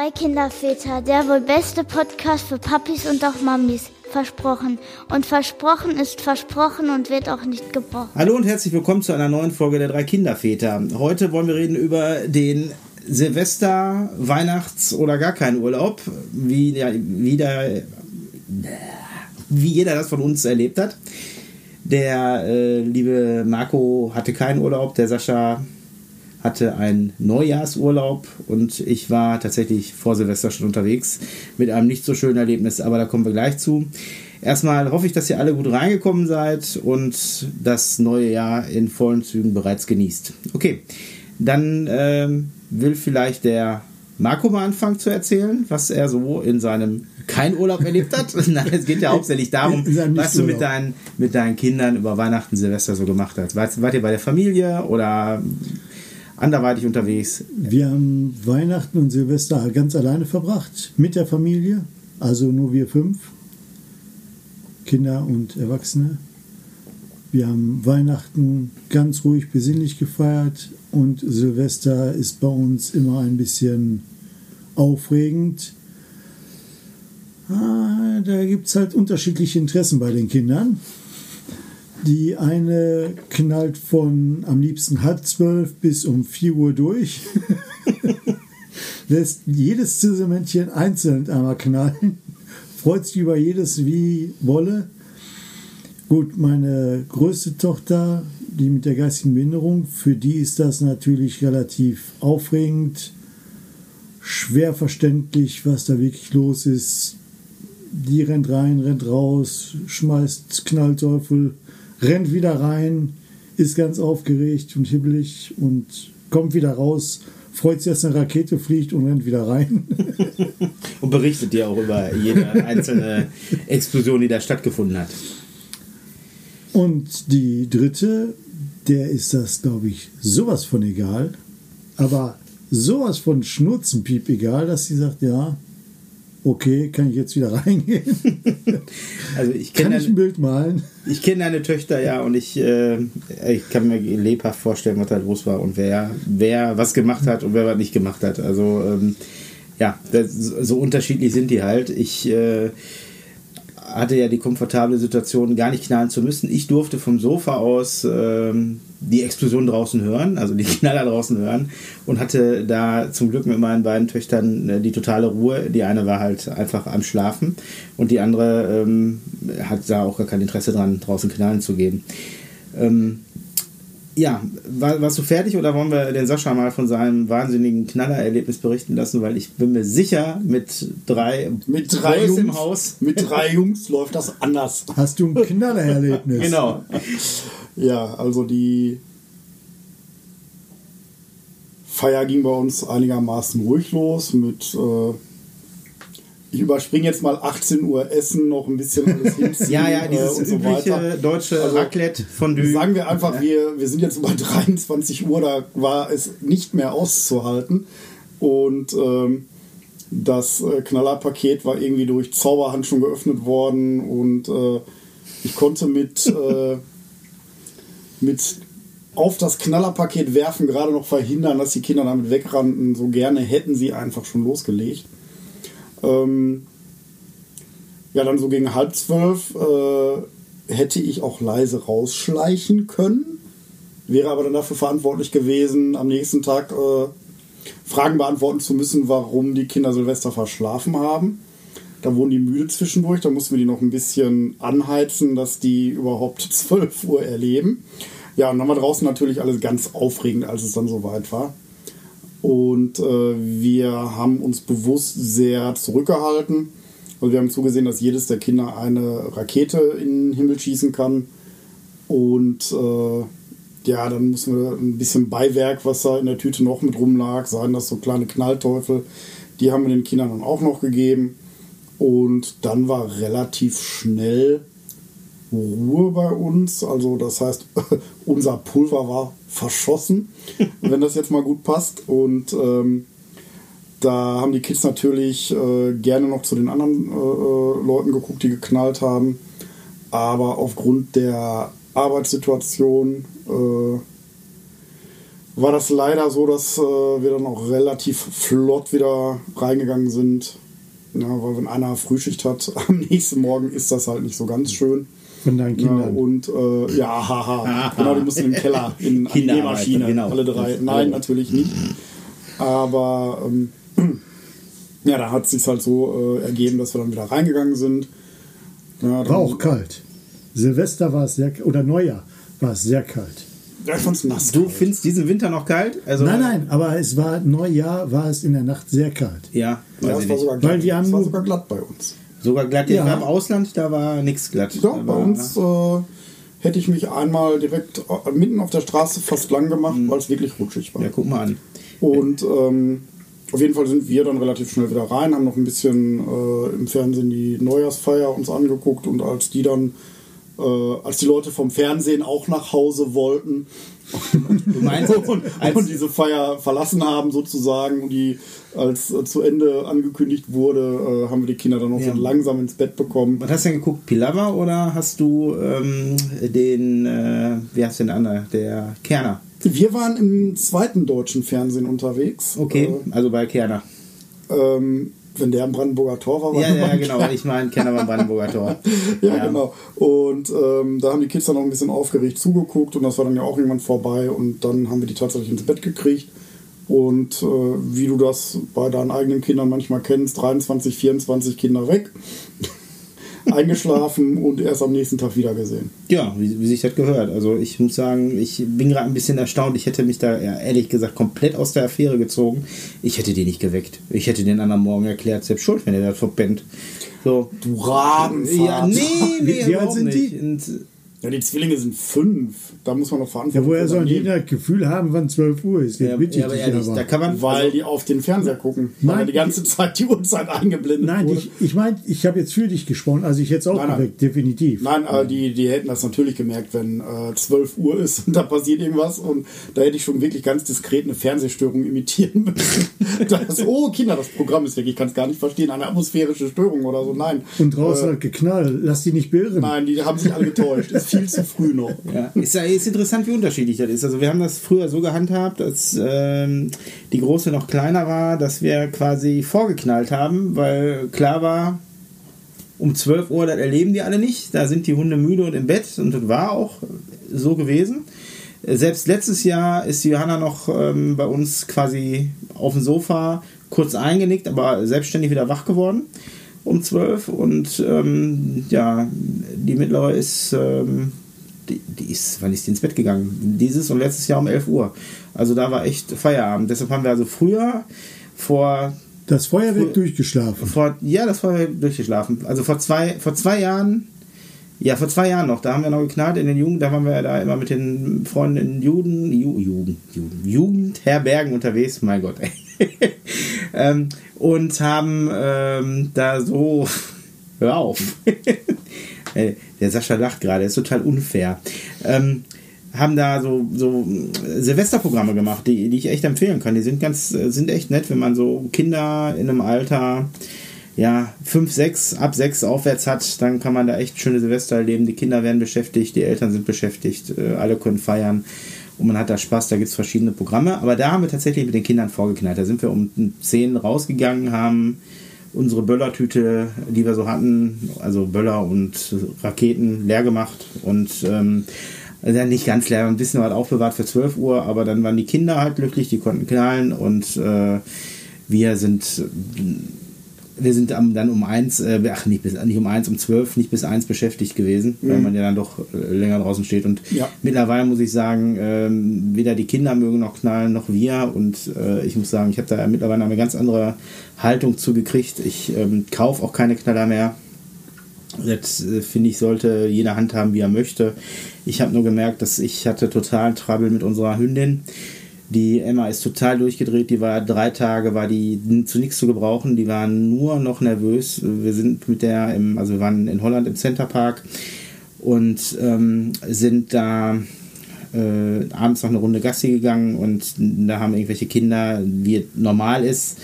Drei Kinderväter, der wohl beste Podcast für Papis und auch Mamis. Versprochen. Und versprochen ist versprochen und wird auch nicht gebrochen. Hallo und herzlich willkommen zu einer neuen Folge der Drei Kinderväter. Heute wollen wir reden über den Silvester, Weihnachts- oder gar keinen Urlaub, wie, ja, wieder, wie jeder das von uns erlebt hat. Der äh, liebe Marco hatte keinen Urlaub, der Sascha hatte einen Neujahrsurlaub und ich war tatsächlich vor Silvester schon unterwegs mit einem nicht so schönen Erlebnis, aber da kommen wir gleich zu. Erstmal hoffe ich, dass ihr alle gut reingekommen seid und das neue Jahr in vollen Zügen bereits genießt. Okay, dann ähm, will vielleicht der Marco mal anfangen zu erzählen, was er so in seinem kein Urlaub erlebt hat. Nein, es geht ja hauptsächlich darum, was du mit deinen, mit deinen Kindern über Weihnachten, Silvester so gemacht hast. Wart, wart ihr bei der Familie oder anderweitig unterwegs? Wir haben Weihnachten und Silvester ganz alleine verbracht, mit der Familie, also nur wir fünf, Kinder und Erwachsene. Wir haben Weihnachten ganz ruhig, besinnlich gefeiert und Silvester ist bei uns immer ein bisschen aufregend. Ah, da gibt es halt unterschiedliche Interessen bei den Kindern. Die eine knallt von am liebsten halb zwölf bis um vier Uhr durch. Lässt jedes Ziselmännchen einzeln einmal knallen. Freut sich über jedes wie Wolle. Gut, meine größte Tochter, die mit der geistigen Behinderung, für die ist das natürlich relativ aufregend, schwer verständlich, was da wirklich los ist. Die rennt rein, rennt raus, schmeißt Knallteufel, rennt wieder rein, ist ganz aufgeregt und hibbelig und kommt wieder raus, freut sich, dass eine Rakete fliegt und rennt wieder rein. und berichtet dir auch über jede einzelne Explosion, die da stattgefunden hat. Und die dritte, der ist das, glaube ich, sowas von egal, aber sowas von Schnurzenpiep egal, dass sie sagt, ja, okay, kann ich jetzt wieder reingehen? Also ich kann ich ein Bild malen? Ich kenne deine Töchter ja und ich, äh, ich kann mir lebhaft vorstellen, was da los war und wer, wer was gemacht hat und wer was nicht gemacht hat. Also ähm, ja, das, so unterschiedlich sind die halt. Ich äh, hatte ja die komfortable Situation, gar nicht knallen zu müssen. Ich durfte vom Sofa aus ähm, die Explosion draußen hören, also die Knaller draußen hören und hatte da zum Glück mit meinen beiden Töchtern äh, die totale Ruhe. Die eine war halt einfach am Schlafen und die andere ähm, hat da auch gar kein Interesse dran, draußen knallen zu gehen. Ähm, ja, war, warst du fertig oder wollen wir den Sascha mal von seinem wahnsinnigen Knallererlebnis berichten lassen? Weil ich bin mir sicher, mit drei, mit drei Jungs im Haus. Mit drei Jungs läuft das anders. Hast du ein Knallererlebnis? genau. Ja, also die Feier ging bei uns einigermaßen ruhig los mit äh, ich überspringe jetzt mal 18 Uhr Essen, noch ein bisschen alles hinziehen. ja, ja, dieses äh, und so übliche weiter. deutsche Also, Raclette von Sagen wir einfach, wir, wir sind jetzt über 23 Uhr, da war es nicht mehr auszuhalten. Und ähm, das äh, Knallerpaket war irgendwie durch Zauberhand schon geöffnet worden und äh, ich konnte mit, äh, mit auf das Knallerpaket werfen gerade noch verhindern, dass die Kinder damit wegrannten. So gerne hätten sie einfach schon losgelegt. Ähm, ja, dann so gegen halb zwölf äh, hätte ich auch leise rausschleichen können, wäre aber dann dafür verantwortlich gewesen, am nächsten Tag äh, Fragen beantworten zu müssen, warum die Kinder Silvester verschlafen haben. Da wurden die müde zwischendurch, da mussten wir die noch ein bisschen anheizen, dass die überhaupt 12 Uhr erleben. Ja, und dann war draußen natürlich alles ganz aufregend, als es dann soweit war. Und äh, wir haben uns bewusst sehr zurückgehalten. Also wir haben zugesehen, dass jedes der Kinder eine Rakete in den Himmel schießen kann. Und äh, ja, dann müssen wir ein bisschen Beiwerk, was da in der Tüte noch mit rumlag, seien das so kleine Knallteufel, die haben wir den Kindern dann auch noch gegeben. Und dann war relativ schnell Ruhe bei uns. Also das heißt, unser Pulver war verschossen, wenn das jetzt mal gut passt. Und ähm, da haben die Kids natürlich äh, gerne noch zu den anderen äh, Leuten geguckt, die geknallt haben. Aber aufgrund der Arbeitssituation äh, war das leider so, dass äh, wir dann auch relativ flott wieder reingegangen sind. Ja, weil wenn einer Frühschicht hat, am nächsten Morgen ist das halt nicht so ganz schön. Von deinen Ja, Kindern. und äh, ja, haha. genau, die mussten im Keller in die Nähmaschine. genau. Alle drei. Nein, natürlich nicht. Aber ähm, ja, da hat es sich halt so äh, ergeben, dass wir dann wieder reingegangen sind. Ja, dann, War auch kalt. Silvester war es sehr oder Neujahr war es sehr kalt. Ja, ich fand's nass. Du findest diesen Winter noch kalt? Also, Nein, nein, aber es war Neujahr, war es in der Nacht sehr kalt. Ja, Ja, es war sogar Weil glatt. wir haben es war sogar glatt bei uns. Sogar glatt, ja. Im Ausland, da war nichts glatt. Ja, bei uns äh, hätte ich mich einmal direkt äh, mitten auf der Straße fast lang gemacht, weil es wirklich rutschig war. Ja, guck mal an. Und ähm, auf jeden Fall sind wir dann relativ schnell wieder rein, haben noch ein bisschen äh, im Fernsehen die Neujahrsfeier uns angeguckt und als die dann, äh, als die Leute vom Fernsehen auch nach Hause wollten Du meinst, und, als, und diese Feier verlassen haben sozusagen und die als äh, zu Ende angekündigt wurde, äh, haben wir die Kinder dann noch Ja. so langsam ins Bett bekommen. was hast du denn geguckt? Pilava oder hast du ähm, den, äh, wie heißt denn der andere? Der Kerner. Wir waren im zweiten deutschen Fernsehen unterwegs. Okay, also bei Kerner. Äh, ähm, wenn der am Brandenburger Tor war, war Ja, ja, genau. Ich meine, Kerner beim Brandenburger Tor. ja, genau. Und ähm, da haben die Kids dann noch ein bisschen aufgeregt zugeguckt und das war dann ja auch irgendwann vorbei und dann haben wir die tatsächlich ins Bett gekriegt. Und äh, wie du das bei deinen eigenen Kindern manchmal kennst, 23, 24 Kinder weg, eingeschlafen und erst am nächsten Tag wieder gesehen. Ja, wie, wie sich das gehört. Also ich muss sagen, ich bin gerade ein bisschen erstaunt. Ich hätte mich da ja, ehrlich gesagt komplett aus der Affäre gezogen. Ich hätte den nicht geweckt. Ich hätte den anderen Morgen erklärt, selbst schuld, wenn er da verpennt. So. Du Rabenvater. Ja, nee, nee, Wie alt überhaupt sind nicht. die? Und, Ja, die Zwillinge sind fünf. Da muss man noch verantworten. Ja, woher sollen die das Gefühl haben, wann 12 Uhr ist? ja, Jetzt bitte ja, aber ehrlich, aber. da kann man. Weil also, die auf den Fernseher gucken. Weil Nein, die ganze Zeit die Uhrzeit eingeblendet Nein, wurde. ich, ich meine, ich habe jetzt für dich gesprochen, also ich hätte es auch Nein, nein. geweckt, definitiv. Nein, aber die, die hätten das natürlich gemerkt, wenn äh, 12 Uhr ist und da passiert irgendwas und da hätte ich schon wirklich ganz diskret eine Fernsehstörung imitieren müssen. das, oh, Kinder, das Programm ist weg, ich kann es gar nicht verstehen, eine atmosphärische Störung oder so. Nein. Und draußen äh, hat geknallt, lass die nicht beirren. Nein, die haben sich alle getäuscht. Viel zu früh noch. Ja, ist, ist interessant, wie unterschiedlich das ist. Also wir haben das früher so gehandhabt, als ähm, die Große noch kleiner war, dass wir quasi vorgeknallt haben, weil klar war, um 12 Uhr, das erleben die alle nicht. Da sind die Hunde müde und im Bett und das war auch so gewesen. Selbst letztes Jahr ist die Johanna noch ähm, bei uns quasi auf dem Sofa kurz eingenickt, aber selbstständig wieder wach geworden um 12 und ähm, ja, die mittlere ist ähm, die, die ist, wann ist die ins Bett gegangen? Dieses und letztes Jahr um 11 Uhr. Also da war echt Feierabend. Deshalb haben wir also früher vor, Das Feuerwerk durchgeschlafen. vor ja, das war durchgeschlafen. Also vor zwei, vor zwei Jahren, ja, vor zwei Jahren noch, da haben wir noch geknallt in den Jugend, da waren wir da immer mit den Freunden in Juden, Ju, Jugend, Jugend, Jugendherbergen unterwegs, mein Gott, ey. ähm, und haben ähm, da so, hör auf. Der Sascha lacht gerade, ist total unfair. Ähm, haben da so, so äh, Silvesterprogramme gemacht, die, die ich echt empfehlen kann. Die sind ganz, äh, sind echt nett, wenn man so Kinder in einem Alter, ja, 5, 6, ab 6 aufwärts hat, dann kann man da echt schöne Silvester erleben. Die Kinder werden beschäftigt, die Eltern sind beschäftigt, äh, alle können feiern und man hat da Spaß, da gibt es verschiedene Programme. Aber da haben wir tatsächlich mit den Kindern vorgeknallt. Da sind wir um 10 rausgegangen, haben unsere Böllertüte, die wir so hatten, also Böller und Raketen leer gemacht und ähm, also nicht ganz leer, ein bisschen was aufbewahrt für 12 Uhr, aber dann waren die Kinder halt glücklich, die konnten knallen und äh, wir sind wir sind dann um eins, äh, ach nicht, bis, nicht um eins, um zwölf, nicht bis eins beschäftigt gewesen, weil man ja dann doch äh, länger draußen steht. Und Ja. mittlerweile muss ich sagen, ähm, weder die Kinder mögen noch knallen, noch wir. Und äh, ich muss sagen, ich habe da mittlerweile eine ganz andere Haltung zugekriegt. Ich ähm, kaufe auch keine Knaller mehr. Das äh, finde ich, sollte jeder handhaben, wie er möchte. Ich habe nur gemerkt, dass ich hatte total Trouble mit unserer Hündin. Die Emma ist total durchgedreht. Die war drei Tage, war die zu nichts zu gebrauchen. Die war nur noch nervös. Wir sind mit der, im, also wir waren in Holland im Centerpark und ähm, sind da äh, abends noch eine Runde Gassi gegangen und da haben irgendwelche Kinder, wie normal ist,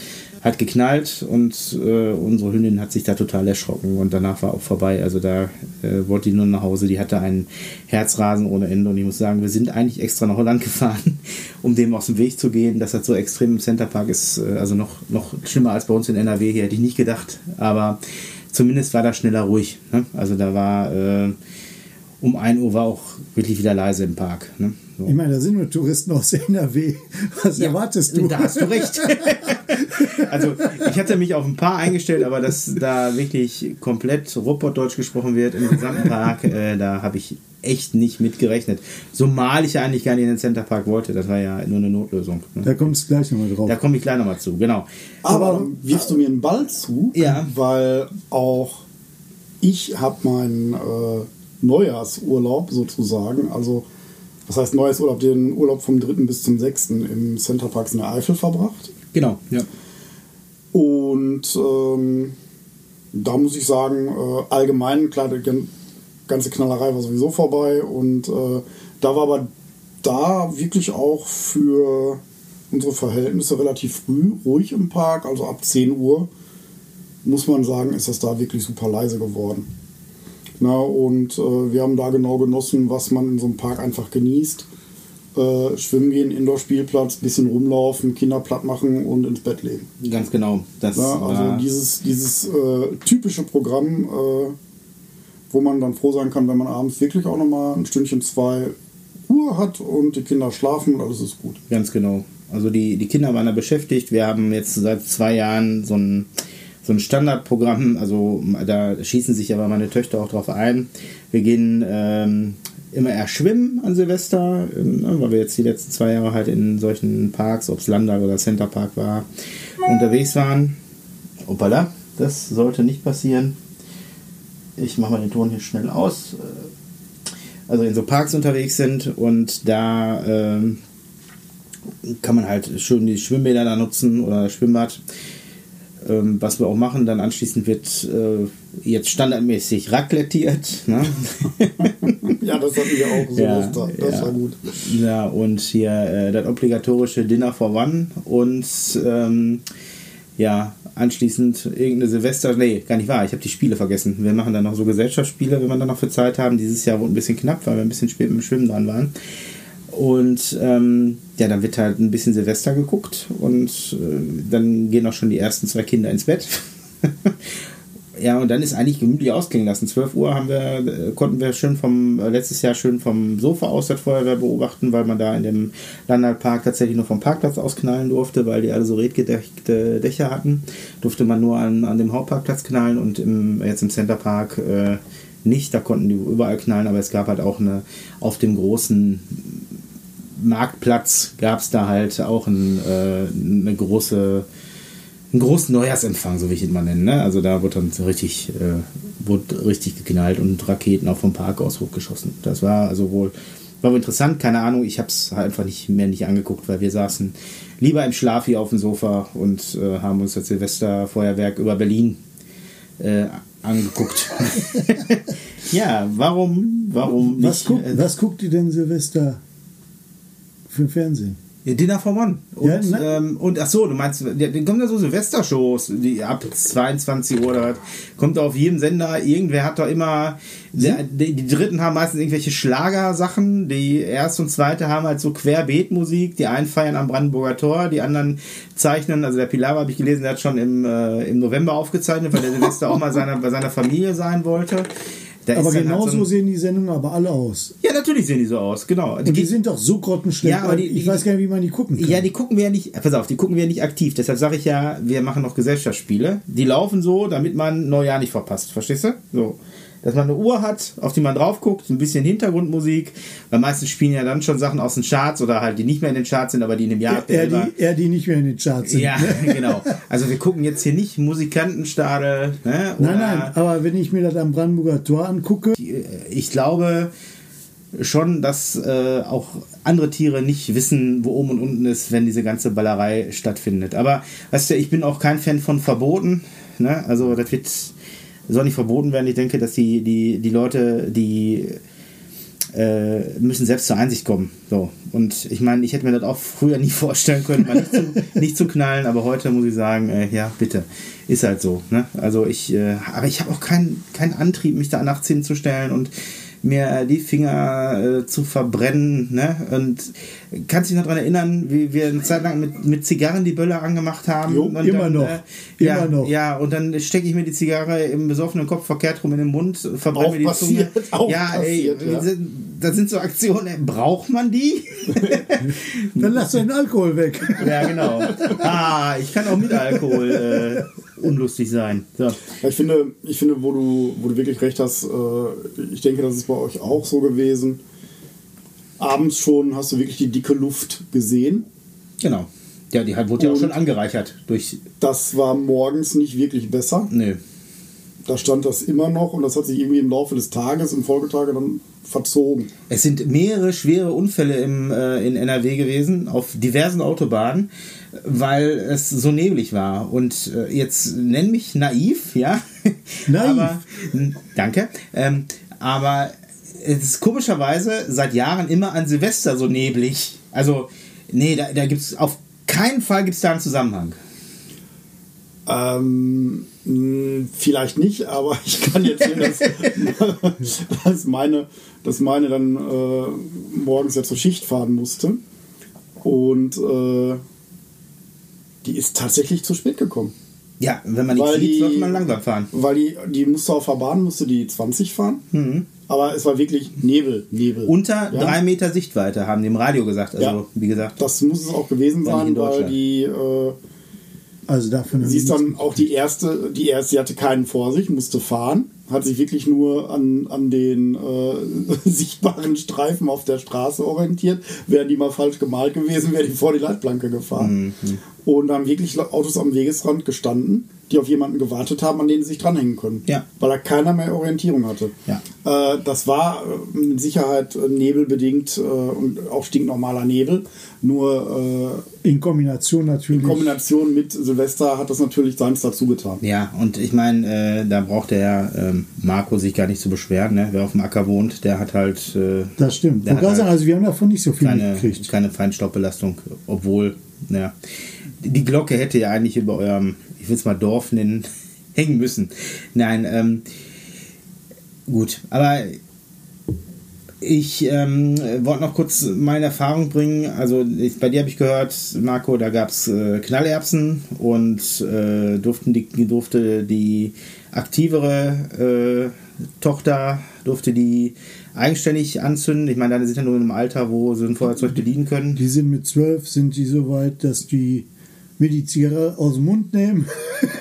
hat geknallt und äh, unsere Hündin hat sich da total erschrocken und danach war auch vorbei. Also da äh, wollte die nur nach Hause. Die hatte einen Herzrasen ohne Ende und ich muss sagen, wir sind eigentlich extra nach Holland gefahren, um dem aus dem Weg zu gehen. Dass das so extrem im Centerpark ist, äh, also noch, noch schlimmer als bei uns in NRW hier, hätte ich nicht gedacht. Aber zumindest war da schneller ruhig. Ne? Also da war äh, um 1 Uhr war auch wirklich wieder leise im Park. Ne? Ich meine, da sind nur Touristen aus NRW. Was ja, erwartest du? Da hast du recht. also ich hatte mich auf ein paar eingestellt, aber dass da wirklich komplett Robotdeutsch gesprochen wird im gesamten Park, äh, da habe ich echt nicht mit gerechnet. So mal ich eigentlich gar nicht in den Centerpark wollte, das war ja nur eine Notlösung. Ne? Da kommst du gleich nochmal drauf. Da komme ich gleich nochmal zu, genau. Aber, aber wirfst du mir einen Ball zu? Ja. Weil auch ich habe meinen äh, Neujahrsurlaub sozusagen, also was heißt Neujahrsurlaub, den Urlaub vom 3. bis zum 6. im Centerpark in der Eifel verbracht. Genau, ja. Und ähm, da muss ich sagen, äh, allgemein, klar, die ganze Knallerei war sowieso vorbei und äh, da war aber da wirklich auch für unsere Verhältnisse relativ früh ruhig im Park, also ab 10 Uhr muss man sagen, ist das da wirklich super leise geworden. Na, und äh, wir haben da genau genossen, was man in so einem Park einfach genießt. Äh, schwimmen gehen, Indoor-Spielplatz, bisschen rumlaufen, Kinder platt machen und ins Bett legen. Ganz genau. Das ja, also dieses, dieses äh, typische Programm, äh, wo man dann froh sein kann, wenn man abends wirklich auch nochmal ein Stündchen, zwei Ruhe hat und die Kinder schlafen und alles ist gut. Ganz genau. Also die, die Kinder waren da beschäftigt. Wir haben jetzt seit zwei Jahren so ein so ein Standardprogramm, also da schießen sich aber meine Töchter auch drauf ein. Wir gehen ähm, immer eher schwimmen an Silvester, ähm, ne, weil wir jetzt die letzten zwei Jahre halt in solchen Parks, ob es Landtag oder Centerpark war, unterwegs waren. Opala, das sollte nicht passieren. Ich mache mal den Ton hier schnell aus. Äh, also in so Parks unterwegs sind und da ähm, kann man halt schön die Schwimmbäder da nutzen oder Schwimmbad ähm, was wir auch machen, dann anschließend wird äh, jetzt standardmäßig raclettiert. Ne? ja, das hatten wir auch so. Ja, das ja. war gut. Ja, und hier äh, das obligatorische Dinner for One und ähm, ja, anschließend irgendeine Silvester, nee, gar nicht wahr, ich habe die Spiele vergessen. Wir machen dann noch so Gesellschaftsspiele, wenn wir dann noch für Zeit haben. Dieses Jahr wurde ein bisschen knapp, weil wir ein bisschen spät mit dem Schwimmen dran waren. Und ähm, ja, dann wird halt ein bisschen Silvester geguckt und äh, dann gehen auch schon die ersten zwei Kinder ins Bett. ja, und dann ist eigentlich gemütlich ausklingen lassen. 12 Uhr haben wir, äh, konnten wir schön vom, äh, letztes Jahr schön vom Sofa aus das Feuerwehr beobachten, weil man da in dem Landalpark tatsächlich nur vom Parkplatz ausknallen durfte, weil die alle so redgedeckte Dächer hatten. Durfte man nur an, an dem Hauptparkplatz knallen und im, jetzt im Centerpark äh, nicht. Da konnten die überall knallen, aber es gab halt auch eine auf dem großen Marktplatz gab es da halt auch ein, äh, eine große, einen großen Neujahrsempfang, so wie ich ihn mal nenne. Ne? Also da wurde dann richtig, äh, wurde richtig geknallt und Raketen auch vom Park aus hochgeschossen. Das war also wohl, war wohl interessant, keine Ahnung, ich habe es halt einfach nicht mehr nicht angeguckt, weil wir saßen lieber im Schlaf hier auf dem Sofa und äh, haben uns das Silvesterfeuerwerk über Berlin äh, angeguckt. ja, warum, warum was nicht? Guckt, äh, was guckt ihr denn Silvester für Fernsehen. Ja, Dinner for One. Und, ja, ne? ähm, und ach so, du meinst, ja, dann kommen da so Silvestershows, die ab 22 Uhr oder kommt auf jedem Sender, irgendwer hat doch immer, der, die, die, dritten haben meistens irgendwelche Schlagersachen, die erste und zweite haben halt so Querbeetmusik, die einen feiern am Brandenburger Tor, die anderen zeichnen, also der Pilar habe ich gelesen, der hat schon im, äh, im November aufgezeichnet, weil der Silvester auch mal seiner, bei seiner Familie sein wollte. Da aber genau halt so sehen die Sendungen aber alle aus. Ja, natürlich sehen die so aus, genau. Und die, die sind doch so grottenschlecht. Ja, aber die, ich die, weiß gar nicht, wie man die gucken kann. Ja, die gucken wir ja nicht, pass auf, die gucken wir ja nicht aktiv. Deshalb sage ich ja, wir machen noch Gesellschaftsspiele. Die laufen so, damit man Neujahr nicht verpasst. Verstehst du? So dass man eine Uhr hat, auf die man drauf guckt, ein bisschen Hintergrundmusik, weil meistens spielen ja dann schon Sachen aus den Charts oder halt, die nicht mehr in den Charts sind, aber die in dem Jahr. Eher, die, eher die nicht mehr in den Charts sind. Ja, genau. Also wir gucken jetzt hier nicht Musikantenstadel. Ne, nein, nein, aber wenn ich mir das am Brandenburger Tor angucke. Äh, ich glaube schon, dass äh, auch andere Tiere nicht wissen, wo oben und unten ist, wenn diese ganze Ballerei stattfindet. Aber weißt du, ich bin auch kein Fan von Verboten. Ne? Also das wird soll nicht verboten werden. Ich denke, dass die, die, die Leute, die äh, müssen selbst zur Einsicht kommen. So. Und ich meine, ich hätte mir das auch früher nie vorstellen können, mal nicht zu, nicht zu knallen, aber heute muss ich sagen, äh, ja, bitte. Ist halt so. Ne? Also ich, äh, aber ich habe auch keinen keinen Antrieb, mich da nachts hinzustellen und mir die Finger äh, zu verbrennen. Ne? Und kannst dich noch daran erinnern, wie wir eine Zeit lang mit, mit Zigarren die Böller angemacht haben? Jo, immer dann, noch. Äh, Immer ja, noch. Ja, und dann stecke ich mir die Zigarre im besoffenen Kopf verkehrt rum in den Mund, verbrenne mir die passiert, Zunge. auch ja, passiert, ey, ja. das sind so Aktionen, ey, braucht man die? Dann lass den Alkohol weg. ja, genau. Ah, ich kann auch mit Alkohol äh, unlustig sein. So. Ja, ich finde, ich finde, wo du, wo du wirklich recht hast, äh, ich denke, das ist bei euch auch so gewesen. Abends schon hast du wirklich die dicke Luft gesehen. Genau. Ja, die hat, wurde ja auch Und- schon angereichert durch. Das war morgens nicht wirklich besser. Nö. Da stand das immer noch und das hat sich irgendwie im Laufe des Tages, im Folgetage dann verzogen. Es sind mehrere schwere Unfälle im, äh, in NRW gewesen, auf diversen Autobahnen, weil es so neblig war. Und äh, jetzt nenn mich naiv, ja. Naiv. aber, danke. Ähm, aber es ist komischerweise seit Jahren immer an Silvester so neblig. Also, nee, da, da gibt es auf keinen Fall gibt's da einen Zusammenhang. Ähm, vielleicht nicht, aber ich kann jetzt sehen, dass, dass, meine, dass meine dann äh, morgens ja zur Schicht fahren musste. Und äh, die ist tatsächlich zu spät gekommen. Ja, wenn man die Weil sieht, die- sollte man langsam fahren. Weil die, die musste auf der Bahn, musste die 20 fahren. Aber es war wirklich Nebel, Nebel. Mhm. Unter Ja? drei Meter Sichtweite, haben die im Radio gesagt. Also, Ja. wie gesagt. Das muss es auch gewesen nicht sein, weil die, äh, Also davon haben sie ist dann auch die erste, die erste, sie hatte keinen vor sich, musste fahren, hat sich wirklich nur an, an den äh, sichtbaren Streifen auf der Straße orientiert. Wären die mal falsch gemalt gewesen, wäre die vor die Leitplanke gefahren. Mhm. Und haben wirklich Autos am Wegesrand gestanden, die auf jemanden gewartet haben, an den sie sich dranhängen können. Ja. Weil da keiner mehr Orientierung hatte. Ja. Äh, das war äh, mit Sicherheit äh, nebelbedingt äh, und auch stinknormaler Nebel. Nur äh, in Kombination natürlich. in Kombination mit Silvester hat das natürlich seins dazu getan. Ja, und ich meine, äh, da braucht der ähm, Marco sich gar nicht zu beschweren. Ne? Wer auf dem Acker wohnt, der hat halt äh, das stimmt. Hat sagen, halt also wir haben davon nicht so viel keine, mitgekriegt. keine Feinstaubbelastung, obwohl, ja, die Glocke hätte ja eigentlich über eurem, ich will es mal Dorf nennen, hängen müssen. Nein, ähm, gut, aber ich ähm, wollte noch kurz meine Erfahrung bringen. Also ich, bei dir habe ich gehört, Marco, da gab es äh, Knallerbsen und äh, durften die, durfte die aktivere äh, Tochter durfte die eigenständig anzünden. Ich meine, deine sind ja nur in einem Alter, wo sie ein Feuerzeug bedienen können. Die sind mit zwölf, sind die so weit, dass die mir die Zigarre aus dem Mund nehmen,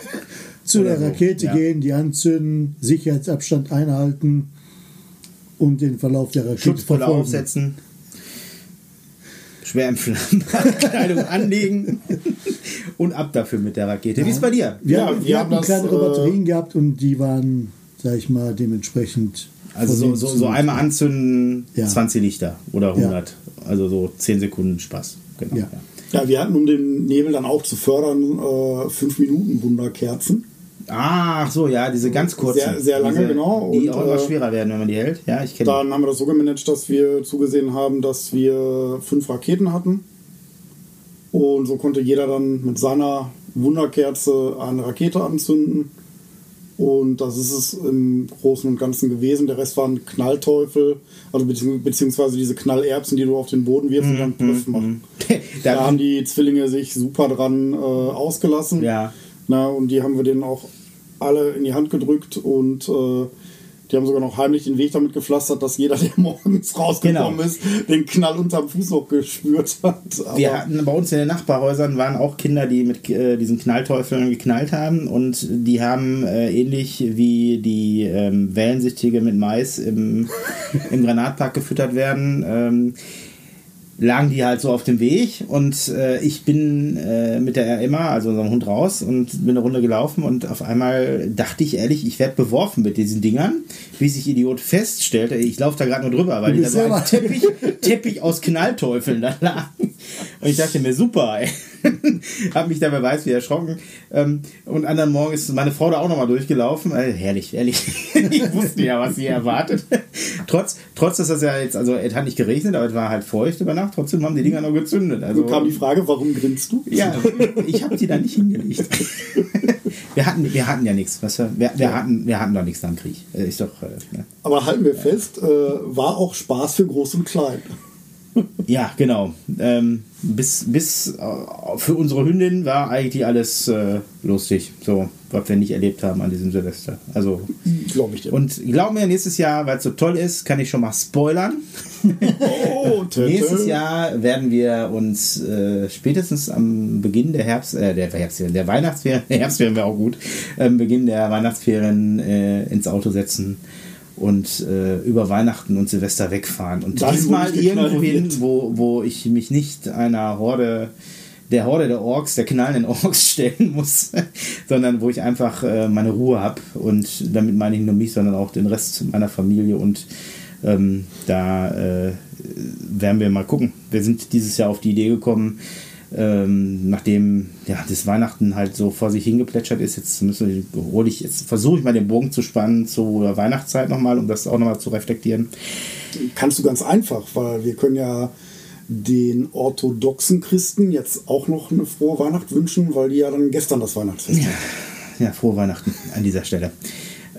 zu Oder der so, Rakete ja. gehen, die anzünden, Sicherheitsabstand einhalten und den Verlauf der Rakete Schutzbrille aufsetzen. Schwer entflammbare Kleidung anlegen und ab dafür mit der Rakete. Wie ist bei dir? Wir, Ja, haben, wir haben das, kleinere äh, Batterien gehabt und die waren, sag ich mal, dementsprechend. Also so, so, so einmal anzünden, Ja. 20 Lichter oder 100. Also so 10 Sekunden Spaß. Genau. Ja. Wir hatten, um den Nebel dann auch zu fördern, äh, fünf Minuten Wunderkerzen. Ach so, ja, diese ganz kurzen. Sehr- sehr lange, diese, genau. Die Und, auch immer äh, schwerer werden, wenn man die hält. Ja, ich kenne Dann haben wir das so gemanagt, dass wir zugesehen haben, dass wir fünf Raketen hatten. Und so konnte jeder dann mit seiner Wunderkerze eine Rakete anzünden. Und das ist es im Großen und Ganzen gewesen. Der Rest waren Knallteufel, also bezieh beziehungsweise diese Knallerbsen, die du auf den Boden wirfst und dann Plöff machen. Da da, haben die Zwillinge sich super dran äh, ausgelassen. Ja. Na, und die haben wir denen auch alle in die Hand gedrückt und äh, die haben sogar noch heimlich den Weg damit gepflastert, dass jeder, der morgens rausgekommen Genau. ist, den Knall unterm Fuß noch gespürt hat. Aber wir hatten bei uns in den Nachbarhäusern waren auch Kinder, die mit äh, diesen Knallteufeln geknallt haben und die haben äh, ähnlich wie die ähm, Wellensichtige mit Mais im, im Granatpark gefüttert werden. Ähm, lagen die halt so auf dem Weg und äh, ich bin äh, mit der Emma, also unserem Hund, raus und bin eine Runde gelaufen und auf einmal dachte ich ehrlich, ich werde beworfen mit diesen Dingern, wie sich Idiot feststellte. Ich laufe da gerade nur drüber, weil die da so ein Teppich, Teppich aus Knallteufeln da lagen. Und ich dachte mir, super, ey. Hab mich dabei weiß wie erschrocken. Ähm, und anderen Morgen ist meine Frau da auch nochmal durchgelaufen. Äh, herrlich, herrlich. ich wusste ja, was sie erwartet. trotz, trotz, dass das ja jetzt, also es hat nicht geregnet, aber es war halt feucht über Nacht, trotzdem haben die Dinger noch gezündet. Also Nun kam die Frage, warum grinst du? ja, ich habe die da nicht hingelegt. Wir hatten, wir hatten ja nichts, du? Wir, wir, hatten, wir hatten doch nichts dem Krieg. Äh, Ist doch, äh, ne? Aber halten wir fest, äh, war auch Spaß für Groß und Klein. Ja, genau. Ähm, bis bis äh, für unsere Hündin war eigentlich alles äh, lustig, so was wir nicht erlebt haben an diesem Silvester. Also Glaube ich dir. und glaub mir, nächstes Jahr, weil es so toll ist, kann ich schon mal spoilern. oh. Nächstes Jahr werden wir uns äh, spätestens am Beginn der Herbst, äh, der Herbstferien, der Weihnachtsferien, der Herbstferien wäre auch gut, am Beginn der Weihnachtsferien äh, ins Auto setzen und äh, über Weihnachten und Silvester wegfahren. Und wo diesmal irgendwo hin, wo, wo ich mich nicht einer Horde der Horde der Orks, der knallenden Orks stellen muss, sondern wo ich einfach äh, meine Ruhe habe. Und damit meine ich nicht nur mich, sondern auch den Rest meiner Familie. Und ähm, da äh, werden wir mal gucken. Wir sind dieses Jahr auf die Idee gekommen, ähm, nachdem ja, das Weihnachten halt so vor sich hingeplätschert ist, jetzt müssen wir, hole ich, jetzt versuche ich mal den Bogen zu spannen zur Weihnachtszeit nochmal, um das auch nochmal zu reflektieren. Kannst du ganz einfach, weil wir können ja den orthodoxen Christen jetzt auch noch eine frohe Weihnacht wünschen, weil die ja dann gestern das Weihnachtsfest hatten. Ja, frohe Weihnachten an dieser Stelle.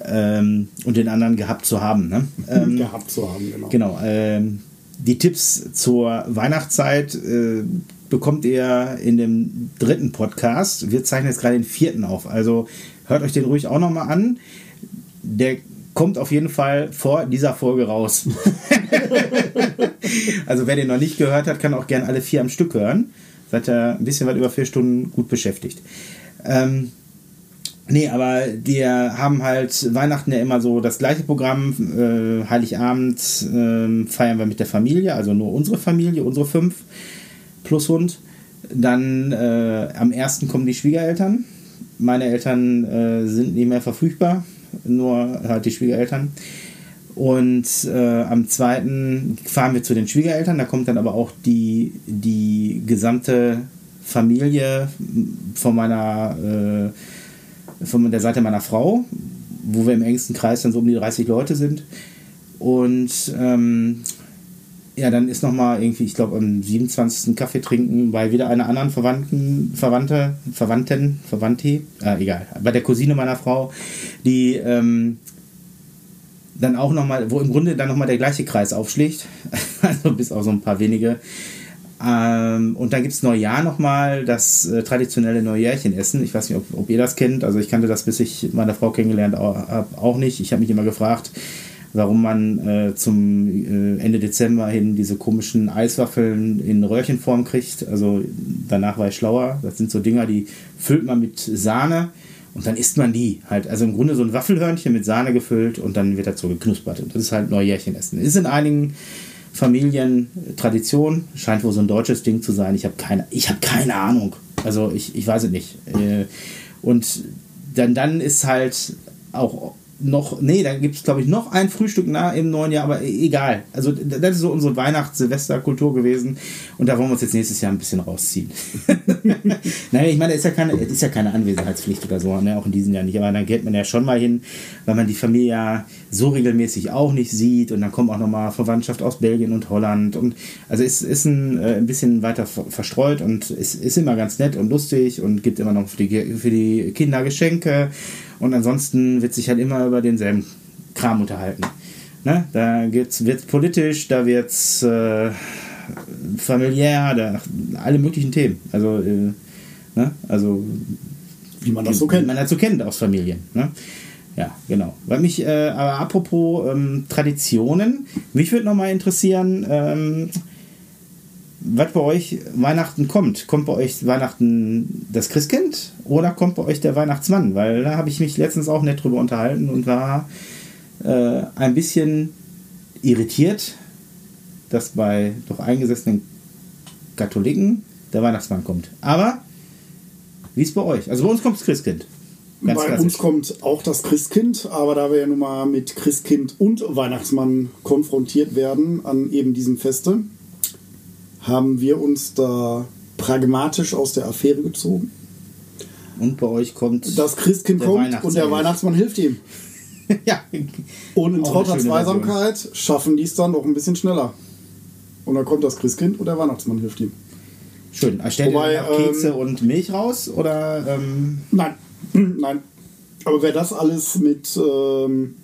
Ähm, und den anderen gehabt zu haben. Ne? Ähm, gehabt zu haben, genau. Genau. Ähm, die Tipps zur Weihnachtszeit äh, bekommt ihr in dem dritten Podcast. Wir zeichnen jetzt gerade den vierten auf. Also hört euch den ruhig auch nochmal an. Der kommt auf jeden Fall vor dieser Folge raus. also wer den noch nicht gehört hat, kann auch gerne alle vier am Stück hören. Seid ihr ein bisschen weit über vier Stunden gut beschäftigt. Ähm, Nee, aber wir haben halt Weihnachten ja immer so das gleiche Programm. Äh, Heiligabend äh, feiern wir mit der Familie, also nur unsere Familie, unsere fünf plus Hund. Dann äh, am ersten kommen die Schwiegereltern. Meine Eltern äh, sind nicht mehr verfügbar, nur halt die Schwiegereltern. Und äh, am zweiten fahren wir zu den Schwiegereltern. Da kommt dann aber auch die, die gesamte Familie von meiner äh, von der Seite meiner Frau, wo wir im engsten Kreis dann so um die 30 Leute sind. Und ähm, ja, dann ist nochmal irgendwie, ich glaube, am 27. Kaffee trinken bei wieder einer anderen Verwandten, Verwandte, Verwandten, Verwandte, äh, egal, bei der Cousine meiner Frau, die ähm, dann auch nochmal, wo im Grunde dann nochmal der gleiche Kreis aufschlägt, also bis auf so ein paar wenige. Ähm, und dann gibt es Neujahr nochmal, das äh, traditionelle Neujährchenessen. Ich weiß nicht, ob, ob ihr das kennt. Also ich kannte das, bis ich meine Frau kennengelernt habe, auch nicht. Ich habe mich immer gefragt, warum man äh, zum äh, Ende Dezember hin diese komischen Eiswaffeln in Röhrchenform kriegt. Also danach war ich schlauer. Das sind so Dinger, die füllt man mit Sahne und dann isst man die halt. Also im Grunde so ein Waffelhörnchen mit Sahne gefüllt und dann wird so geknuspert. Und das ist halt Neujährchenessen. Ist in einigen Familien Tradition, scheint wohl so ein deutsches Ding zu sein. Ich habe keine, habe keine Ahnung. Also ich, ich weiß es nicht. Äh, Und dann, dann ist halt auch noch, nee, dann gibt es glaube ich noch ein Frühstück nah im neuen Jahr, aber e- egal. Also das ist so unsere Weihnachts-Silvester-Kultur gewesen und da wollen wir uns jetzt nächstes Jahr ein bisschen rausziehen. Nein, ich meine, es ist ja keine, ist ja keine Anwesenheitspflicht oder so, ne? auch in diesem Jahr nicht, aber dann geht man ja schon mal hin, weil man die Familie ja so regelmäßig auch nicht sieht und dann kommt auch nochmal Verwandtschaft aus Belgien und Holland und also es ist ein, äh, ein bisschen weiter ver- verstreut und es ist immer ganz nett und lustig und gibt immer noch für die, für die Kinder Geschenke und ansonsten wird sich halt immer über denselben Kram unterhalten. Ne? Da wird es politisch, da wird es äh, familiär, da, alle möglichen Themen. Also, äh, ne? also Wie man das so wie kennt. man dazu kennt aus Familien. Ne? Ja, genau. Weil mich, äh, aber apropos ähm, Traditionen, mich würde nochmal interessieren, ähm, was bei euch Weihnachten kommt. Kommt bei euch Weihnachten das Christkind oder kommt bei euch der Weihnachtsmann? Weil da habe ich mich letztens auch nett drüber unterhalten und war äh, ein bisschen irritiert, dass bei doch eingesessenen Katholiken der Weihnachtsmann kommt. Aber wie ist bei euch? Also bei uns kommt das Christkind. Ganz Bei klassisch. uns kommt auch das Christkind, aber da wir ja nun mal mit Christkind und Weihnachtsmann konfrontiert werden an eben diesem Feste, haben wir uns da pragmatisch aus der Affäre gezogen. Und bei euch kommt Das Christkind kommt und der Weihnachtsmann hilft ihm. ja. Und in Auch trauter Zweisamkeit schaffen die es dann doch ein bisschen schneller. Und dann kommt das Christkind und der Weihnachtsmann hilft ihm. Schön. Stellt Wobei, ihr noch Kekse ähm, und Milch raus? Oder ähm, Nein, nein. Aber wer das alles mit ähm,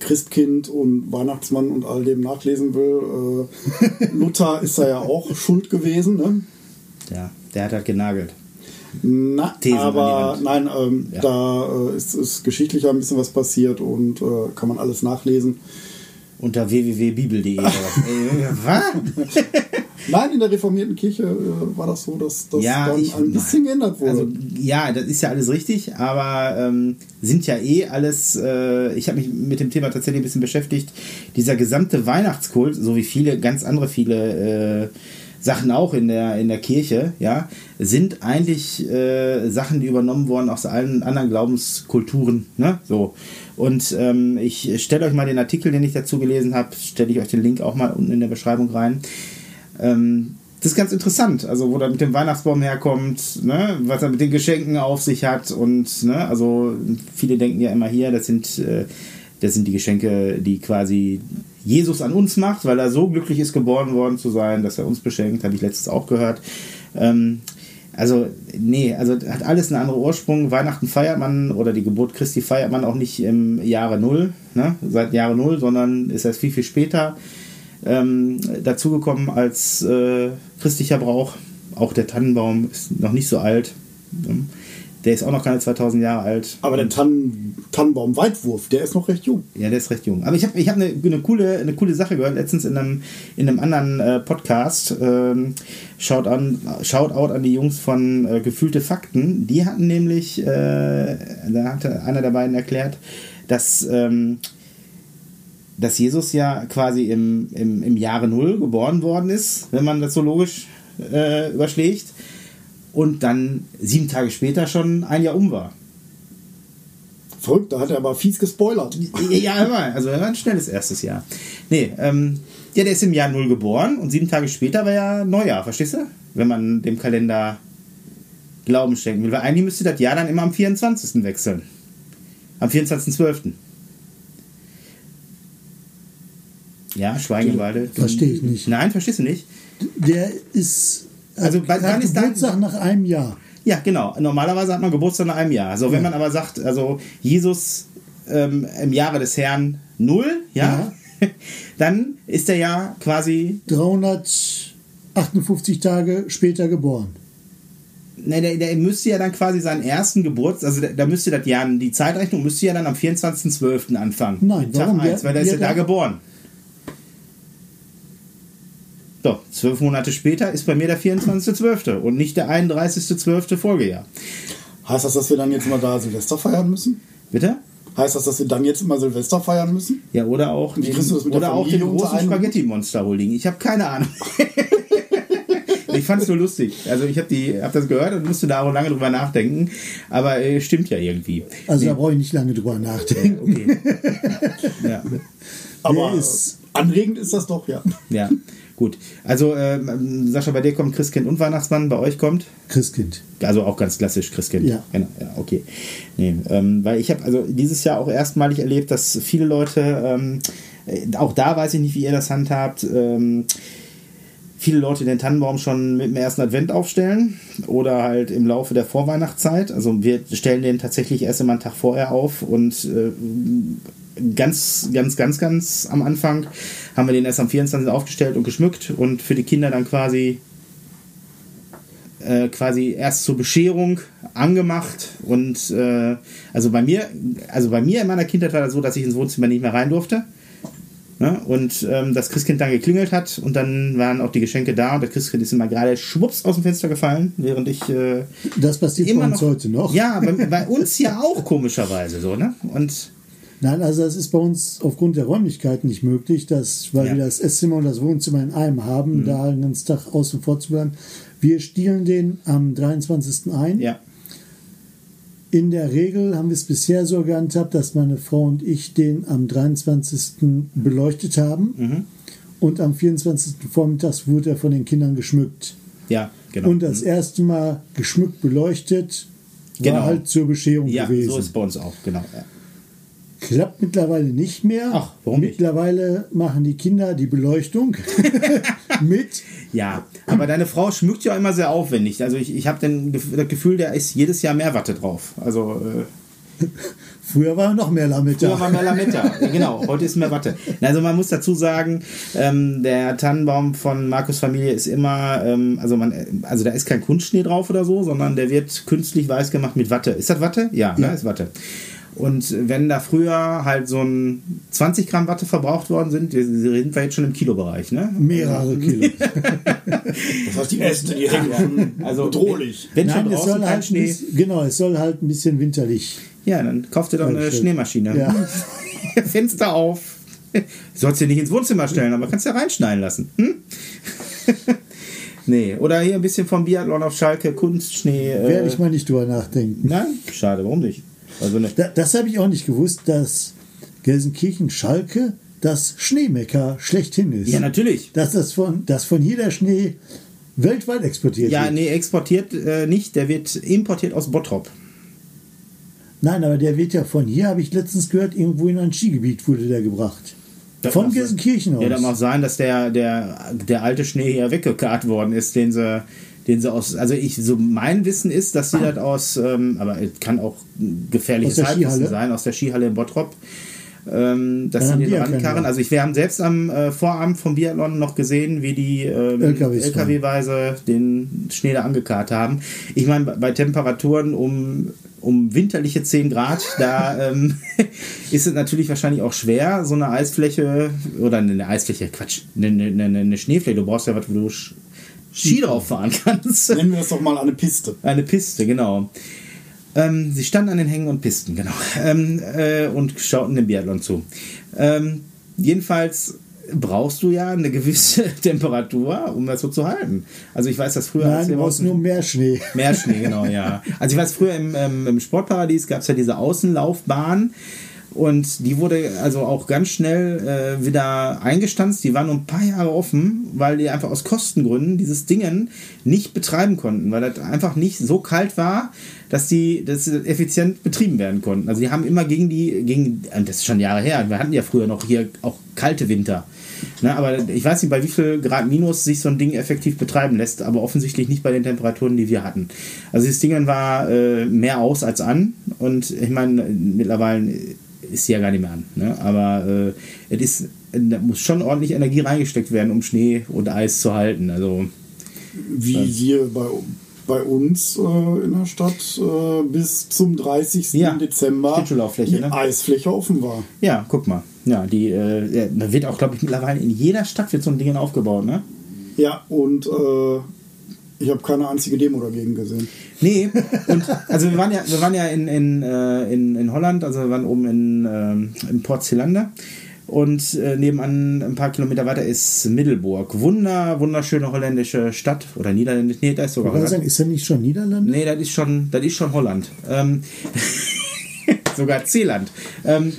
Christkind und Weihnachtsmann und all dem nachlesen will, äh, Luther ist da ja auch schuld gewesen. Ne? ja, der hat halt genagelt. Na, Thesen aber nein, ähm, Ja. da äh, ist, ist geschichtlich ein bisschen was passiert und äh, kann man alles nachlesen. Unter www.bibel.de oder was? Ey, was? Nein, in der reformierten Kirche äh, war das so, dass das Ja, dann ich- ein bisschen geändert wurde. Also ja, das ist ja alles richtig, aber ähm, sind ja eh alles, äh, ich habe mich mit dem Thema tatsächlich ein bisschen beschäftigt, dieser gesamte Weihnachtskult, so wie viele, ganz andere viele äh, Sachen auch in der, in der Kirche, ja, sind eigentlich äh, Sachen, die übernommen wurden aus allen anderen Glaubenskulturen, ne, so. Und ähm, ich stelle euch mal den Artikel, den ich dazu gelesen habe, stelle ich euch den Link auch mal unten in der Beschreibung rein. Ähm, das ist ganz interessant, also wo er mit dem Weihnachtsbaum herkommt, ne, was er mit den Geschenken auf sich hat und ne, also viele denken ja immer hier, das sind äh, das sind die Geschenke, die quasi Jesus an uns macht, weil er so glücklich ist, geboren worden zu sein, dass er uns beschenkt, habe ich letztens auch gehört. Ähm, also, nee, also hat alles einen anderen Ursprung. Weihnachten feiert man oder die Geburt Christi feiert man auch nicht im Jahre Null, ne? seit Jahre Null, sondern ist erst viel, viel später ähm, dazugekommen als äh, christlicher Brauch. Auch der Tannenbaum ist noch nicht so alt. Ähm, Der ist auch noch keine 2000 Jahre alt. aber der Tannen, Tannenbaum-Weitwurf, der ist noch recht jung. Ja, der ist recht jung. Aber ich habe ich hab eine, eine, coole, eine coole Sache gehört, letztens in einem, in einem anderen äh, Podcast. Ähm, schaut an, Shoutout an die Jungs von äh, Gefühlte Fakten. Die hatten nämlich, äh, da hatte einer der beiden erklärt, dass, ähm, dass Jesus ja quasi im, im, im Jahre Null geboren worden ist, wenn man das so logisch äh, überschlägt. Und dann sieben Tage später schon ein Jahr um war. Verrückt, da hat er aber fies gespoilert. Ja, immer. Also er war ein schnelles erstes Jahr. Nee, ähm, ja, der ist im Jahr Null geboren und sieben Tage später war ja Neujahr, verstehst du? Wenn man dem Kalender Glauben schenken will. Weil eigentlich müsste das Jahr dann immer am 24. wechseln. Am 24.12. Ja, Schweigen im Walde. Du- Verstehe ich nicht. Nein, verstehst du nicht? Der ist. Also, wann- wann hat ist dein- Geburtstag nach einem Jahr. Ja, genau. Normalerweise hat man Geburtstag nach einem Jahr. Also wenn man aber sagt, also Jesus ähm, im Jahre des Herrn null, ja, dann ist er ja quasi, 358 Tage später geboren. ne, der, der müsste ja dann quasi seinen ersten Geburtstag, also da, müsste das Jahr, die Zeitrechnung müsste ja dann am 24.12. anfangen. Nein, Tag warum? 1, Wer- weil der ist ja da- geboren. So, zwölf Monate später ist bei mir der 24.12. und nicht der 31.12. Folgejahr. Heißt das, dass wir dann jetzt mal da Silvester feiern müssen? Bitte? Heißt das, dass wir dann jetzt immer Silvester feiern müssen? Ja, oder auch den, oder auch den großen einen Hut? Spaghetti-Monster Holding. Ich habe keine Ahnung. ich fand es nur lustig. Also ich habe hab das gehört und musste da auch lange drüber nachdenken. Aber äh, stimmt ja irgendwie. Also da brauche ich nicht lange drüber nachdenken. Okay. ja. Aber anregend ist das doch, ja. ja, gut. Also ähm, Sascha, bei dir kommt Christkind und Weihnachtsmann, bei euch kommt? Christkind. Also auch ganz klassisch Christkind. Ja. Genau, ja okay. Nee, ähm, weil ich habe also dieses Jahr auch erstmalig erlebt, dass viele Leute, ähm, äh, auch da weiß ich nicht, wie ihr das handhabt, ähm, viele Leute den Tannenbaum schon mit dem ersten Advent aufstellen oder halt im Laufe der Vorweihnachtszeit. Also wir stellen den tatsächlich erst immer einen Tag vorher auf und äh, ganz, ganz, ganz, ganz am Anfang haben wir den erst am 24. aufgestellt und geschmückt und für die Kinder dann quasi äh, quasi erst zur Bescherung angemacht und äh, also bei mir, also bei mir in meiner Kindheit war das so, dass ich ins Wohnzimmer nicht mehr rein durfte. Ne? Und ähm, das Christkind dann geklingelt hat und dann waren auch die Geschenke da und das Christkind ist immer gerade schwupps aus dem Fenster gefallen, während ich äh, Das passiert bei immer uns noch heute noch. Ja, bei, bei uns ja auch komischerweise so, ne? Und Nein, also das ist bei uns aufgrund der Räumlichkeiten nicht möglich, dass, weil Ja. Mhm. wir das Esszimmer und das Wohnzimmer in einem haben, da den ganzen Tag außen vor zu bleiben. Wir stielen den am 23. ein. ja, In der Regel haben wir es bisher so gehandhabt, dass meine Frau und ich den am 23. beleuchtet haben. Mhm. Und am 24. Vormittags wurde er von den Kindern geschmückt. ja, genau. Und das erste Mal geschmückt beleuchtet war Genau. halt zur Bescherung ja, gewesen. so ist es bei uns auch, genau. Ja. Klappt mittlerweile nicht mehr. Ach, warum nicht? Mittlerweile machen die Kinder die Beleuchtung mit. Ja, aber deine Frau schmückt ja immer sehr aufwendig. Also ich, ich habe das Gefühl, da ist jedes Jahr mehr Watte drauf. Also äh, Früher war noch mehr Lametta. früher war mehr Lametta. Genau, heute ist mehr Watte. Also man muss dazu sagen, ähm, der Tannenbaum von Markus Familie ist immer, ähm, also man, also da ist kein Kunstschnee drauf oder so, sondern der wird künstlich weiß gemacht mit Watte. Ist das Watte? Ja, Ja. Ne, ist Watte. Und wenn da früher halt so ein 20 Gramm Watte verbraucht worden sind, wir- sind wir jetzt schon im Kilobereich, ne? Mehrere Kilo. Das heißt, die Äste, die hängen schon Also bedrohlich. Wenn schon Nein, es soll kein halt ein Schnee. bisschen, genau, es soll halt ein bisschen winterlich. Ja, dann kauft ihr doch eine schön. Schneemaschine. Ja. Fenster auf. Sollst du nicht ins Wohnzimmer stellen, aber kannst ja reinschneiden lassen. Hm? nee, oder hier ein bisschen vom Biathlon auf Schalke, Kunstschnee. Werde Äh, ich mal nicht drüber nachdenken. nein, schade, warum nicht? Also ne, Da, das habe ich auch nicht gewusst, dass Gelsenkirchen-Schalke das Schneemecker schlechthin ist. ja, natürlich. Dass das von, dass von hier der Schnee weltweit exportiert Ja, wird. nee, exportiert äh, nicht, der wird importiert aus Bottrop. Nein, aber der wird ja von hier, habe ich letztens gehört, irgendwo in ein Skigebiet wurde der gebracht. Von mag Gelsenkirchen aus. Ja, das mag sein, dass der, der, der alte Schnee hier weggekarrt worden ist, den sie, den sie aus. Also ich, so mein Wissen ist, dass sie das aus, ähm, aber es kann auch ein gefährliches Halbwissen sein, aus der Skihalle in Bottrop. Ähm, dass sie den rankarren. Also ich, wir haben selbst am äh, Vorabend vom Biathlon noch gesehen, wie die ähm. LKW-weise den Schnee da angekarrt haben. Ich meine, bei- bei Temperaturen um, um winterliche 10 Grad, da ähm, ist es natürlich wahrscheinlich auch schwer, so eine Eisfläche oder eine Eisfläche, Quatsch, eine, eine, eine- Schneefläche, du brauchst ja was, wo du Ski drauf fahren kannst. Nennen wir das doch mal eine Piste. Eine Piste, genau. Ähm, sie standen an den Hängen und Pisten, genau. Ähm, äh, und schauten dem Biathlon zu. Ähm, jedenfalls brauchst du ja eine gewisse Temperatur, um das so zu halten. Also ich weiß, dass früher... Nein, wir du brauchst nur mehr Schnee. Mehr Schnee, genau, ja. Also ich weiß, früher im, ähm, im Sportparadies gab es ja diese Außenlaufbahn und die wurde also auch ganz schnell äh, wieder eingestanzt. Die waren nur ein paar Jahre offen, weil die einfach aus Kostengründen dieses Dingen nicht betreiben konnten, weil das einfach nicht so kalt war, dass die das effizient betrieben werden konnten. Also die haben immer gegen die, gegen, äh, das ist schon Jahre her, wir hatten ja früher noch hier auch kalte Winter. Ne, aber ich weiß nicht, bei wie viel Grad minus sich so ein Ding effektiv betreiben lässt, aber offensichtlich nicht bei den Temperaturen, die wir hatten. Also das Ding war äh, mehr aus als an und ich meine, mittlerweile ist sie ja gar nicht mehr an. Ne? Aber äh, es ist, da muss schon ordentlich Energie reingesteckt werden, um Schnee und Eis zu halten. Also Wie wir bei, bei uns äh, in der Stadt äh, bis zum 30. Ja, Dezember die ne? Eisfläche offen war. ja, guck mal. Ja, die äh, da wird auch, glaube ich, mittlerweile in jeder Stadt wird so ein Ding aufgebaut, ne? Ja, und äh, ich habe keine einzige Demo dagegen gesehen. Nee, und also wir waren ja, wir waren ja in, in, äh, in, in Holland, also wir waren oben in, ähm, in Port Zelander. Und äh, nebenan, ein paar Kilometer weiter, ist Middelburg. Wunder, wunderschöne holländische Stadt. Oder niederländisch. Nee, da ist sogar wollte sagen, Holland. ist er nicht schon Niederlande? Nee, das ist schon, das ist schon Holland. Ähm, sogar Zeeland. Ähm,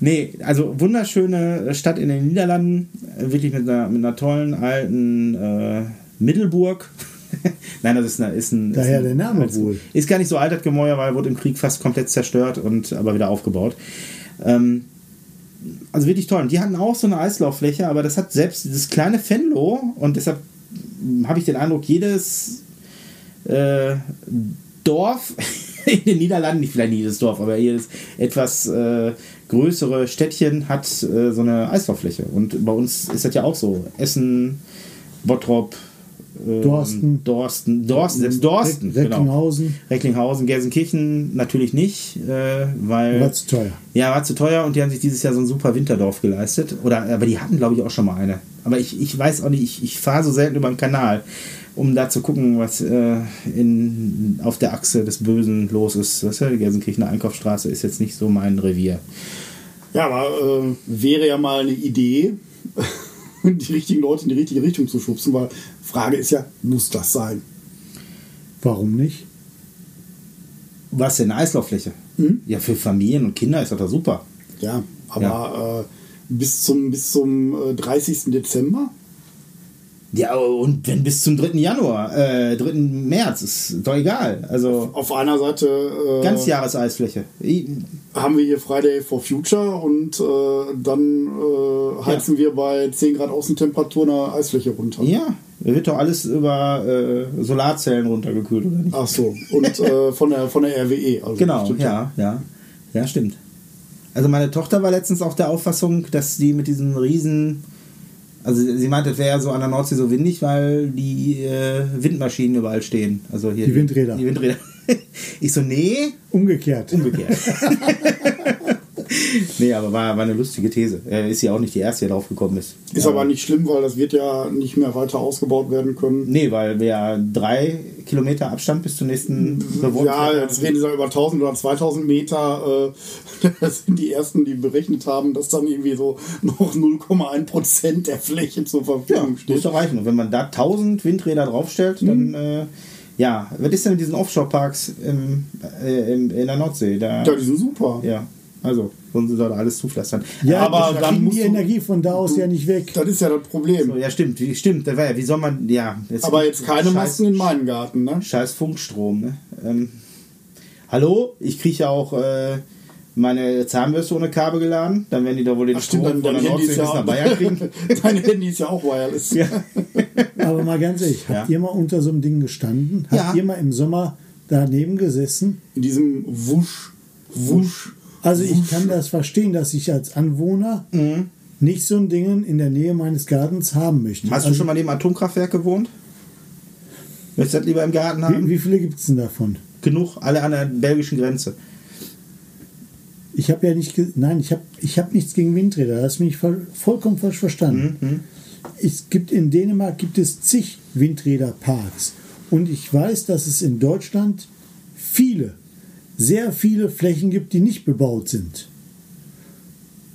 nee, also wunderschöne Stadt in den Niederlanden. Wirklich mit einer, mit einer tollen alten äh, Mittelburg. Nein, das ist, eine, ist ein. Daher ist ein, der Name ist, wohl. Ist gar nicht so alt, das Gemäuer, weil wurde im Krieg fast komplett zerstört und aber wieder aufgebaut. Ähm, also wirklich toll. Und die hatten auch so eine Eislauffläche, aber das hat selbst dieses kleine Fenlo und deshalb habe ich den Eindruck, jedes äh, Dorf in den Niederlanden, nicht vielleicht nicht jedes Dorf, aber jedes etwas äh, größere Städtchen hat äh, so eine Eislauffläche. Und bei uns ist das ja auch so. Essen, Bottrop, ähm, Dorsten. Dorsten, Dorsten, selbst Dorsten. Reck- Recklinghausen. Genau. Recklinghausen, Gelsenkirchen natürlich nicht, äh, weil. War zu teuer. Ja, war zu teuer und die haben sich dieses Jahr so ein super Winterdorf geleistet. Oder, aber die hatten, glaube ich, auch schon mal eine. Aber ich, ich weiß auch nicht, ich, ich fahre so selten über den Kanal, um da zu gucken, was äh, in, auf der Achse des Bösen los ist. Das ist ja die Gelsenkirchener Einkaufsstraße ist jetzt nicht so mein Revier. Ja, aber äh, wäre ja mal eine Idee, die richtigen Leute in die richtige Richtung zu schubsen, weil Frage ist ja, muss das sein? Warum nicht? Was denn, eine Eislauffläche? Ja, für Familien und Kinder ist das doch super. Ja, aber Äh, bis zum, bis zum äh, 30. Dezember? Ja, und wenn bis zum 3. Januar, äh, 3. März, ist doch egal. Also Auf einer Seite äh, Ganzjahreseisfläche. I- haben wir hier Friday for Future und äh, dann äh, heizen wir bei 10 Grad Außentemperatur eine Eisfläche runter. Ja, wird doch alles über äh, Solarzellen runtergekühlt, oder nicht? Ach so, und äh, von, der, von der RWE. Also Genau, ja, ja. Ja, stimmt. Also meine Tochter war letztens auch der Auffassung, dass die mit diesen riesen... Also sie meinte, es wäre ja so an der Nordsee so windig, weil die äh, Windmaschinen überall stehen. Also hier Die Windräder. Die Windräder. Ich so, nee, Umgekehrt. umgekehrt. nee, aber war, war eine lustige These. Äh, ist ja auch nicht die erste, die drauf gekommen ist. Ist aber nicht schlimm, weil das wird ja nicht mehr weiter ausgebaut werden können. Nee, weil wir ja drei Kilometer Abstand bis zum nächsten bewohnten Ja, jetzt reden sie ja über 1000 oder 2000 Meter. Äh, das sind die ersten, die berechnet haben, dass dann irgendwie so noch 0,1 Prozent der Fläche zur Ja, Verfügung muss steht. doch reichen. Und wenn man da 1000 Windräder draufstellt, dann, äh, ja, was ist denn mit diesen Offshore-Parks im, äh, im, in der Nordsee? Da, Ja, die sind super. ja, also, sie da alles zupflastern. Ja, Aber aber dann dann musst die du- Energie von da aus ja nicht weg. Das ist ja das Problem. So, ja, stimmt, wie, stimmt, ja, wie soll man, ja. Jetzt Aber jetzt keine scheiß, Masken in meinen Garten, ne? Scheiß Funkstrom, ne? Ähm, hallo, ich kriege ja auch äh, meine Zahnbürste ohne Kabel geladen, dann werden die da wohl den Ach stimmt, Strom dein, von dein der Handy Nordsee bis nach Bayern kriegen. dein Handy ist ja auch wireless. Ja. Aber mal ganz ehrlich, habt Ja. ihr mal unter so einem Ding gestanden? Habt ihr mal im Sommer daneben gesessen? In diesem Wusch, Wusch. Also ich kann das verstehen, dass ich als Anwohner nicht so ein Ding in der Nähe meines Gartens haben möchte. Hast du also, schon mal neben Atomkraftwerk gewohnt? Möchtest du das lieber im Garten haben? wie, wie viele gibt es denn davon? Genug, alle an der belgischen Grenze. Ich habe ja nicht, nein, ich habe ich hab nichts gegen Windräder. Das hast mich voll, vollkommen falsch verstanden. Mhm, Es gibt in Dänemark gibt es zig Windräderparks und ich weiß, dass es in Deutschland viele, sehr viele Flächen gibt, die nicht bebaut sind.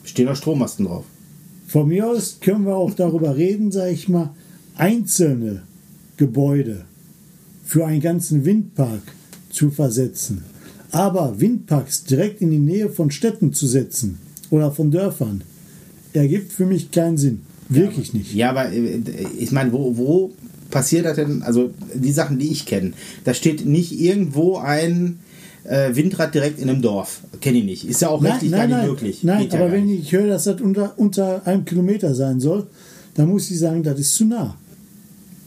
Stehen noch Strommasten drauf. Von mir aus können wir auch darüber reden, sage ich mal, einzelne Gebäude für einen ganzen Windpark zu versetzen. Aber Windparks direkt in die Nähe von Städten zu setzen oder von Dörfern, ergibt für mich keinen Sinn. Wirklich nicht. Ja, aber äh, ich meine, wo, wo passiert das denn? Also die Sachen, die ich kenne, da steht nicht irgendwo ein äh, Windrad direkt in einem Dorf. Kenne ich nicht. Ist ja auch rechtlich gar nicht möglich. Nein, Geht aber wenn nicht. ich höre, dass das unter, unter einem Kilometer sein soll, dann muss ich sagen, das ist zu nah.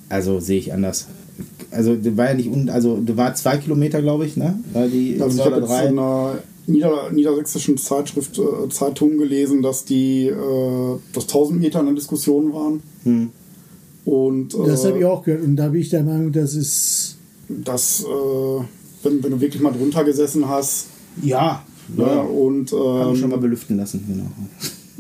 Also sehe ich anders. Also du war ja nicht un, also du war zwei Kilometer, glaube ich, ne? War die Also ich habe jetzt in einer Nieder niedersächsischen Zeitschrift, äh, Zeitung gelesen, dass die, äh, dass 1000 Meter in der Diskussion waren. Hm. Und äh, Das habe ich auch gehört und da bin ich der Meinung, das ist dass, äh, wenn, wenn du wirklich mal drunter gesessen hast, Ja, ja, ja. und wir schon mal ähm, belüften lassen, genau.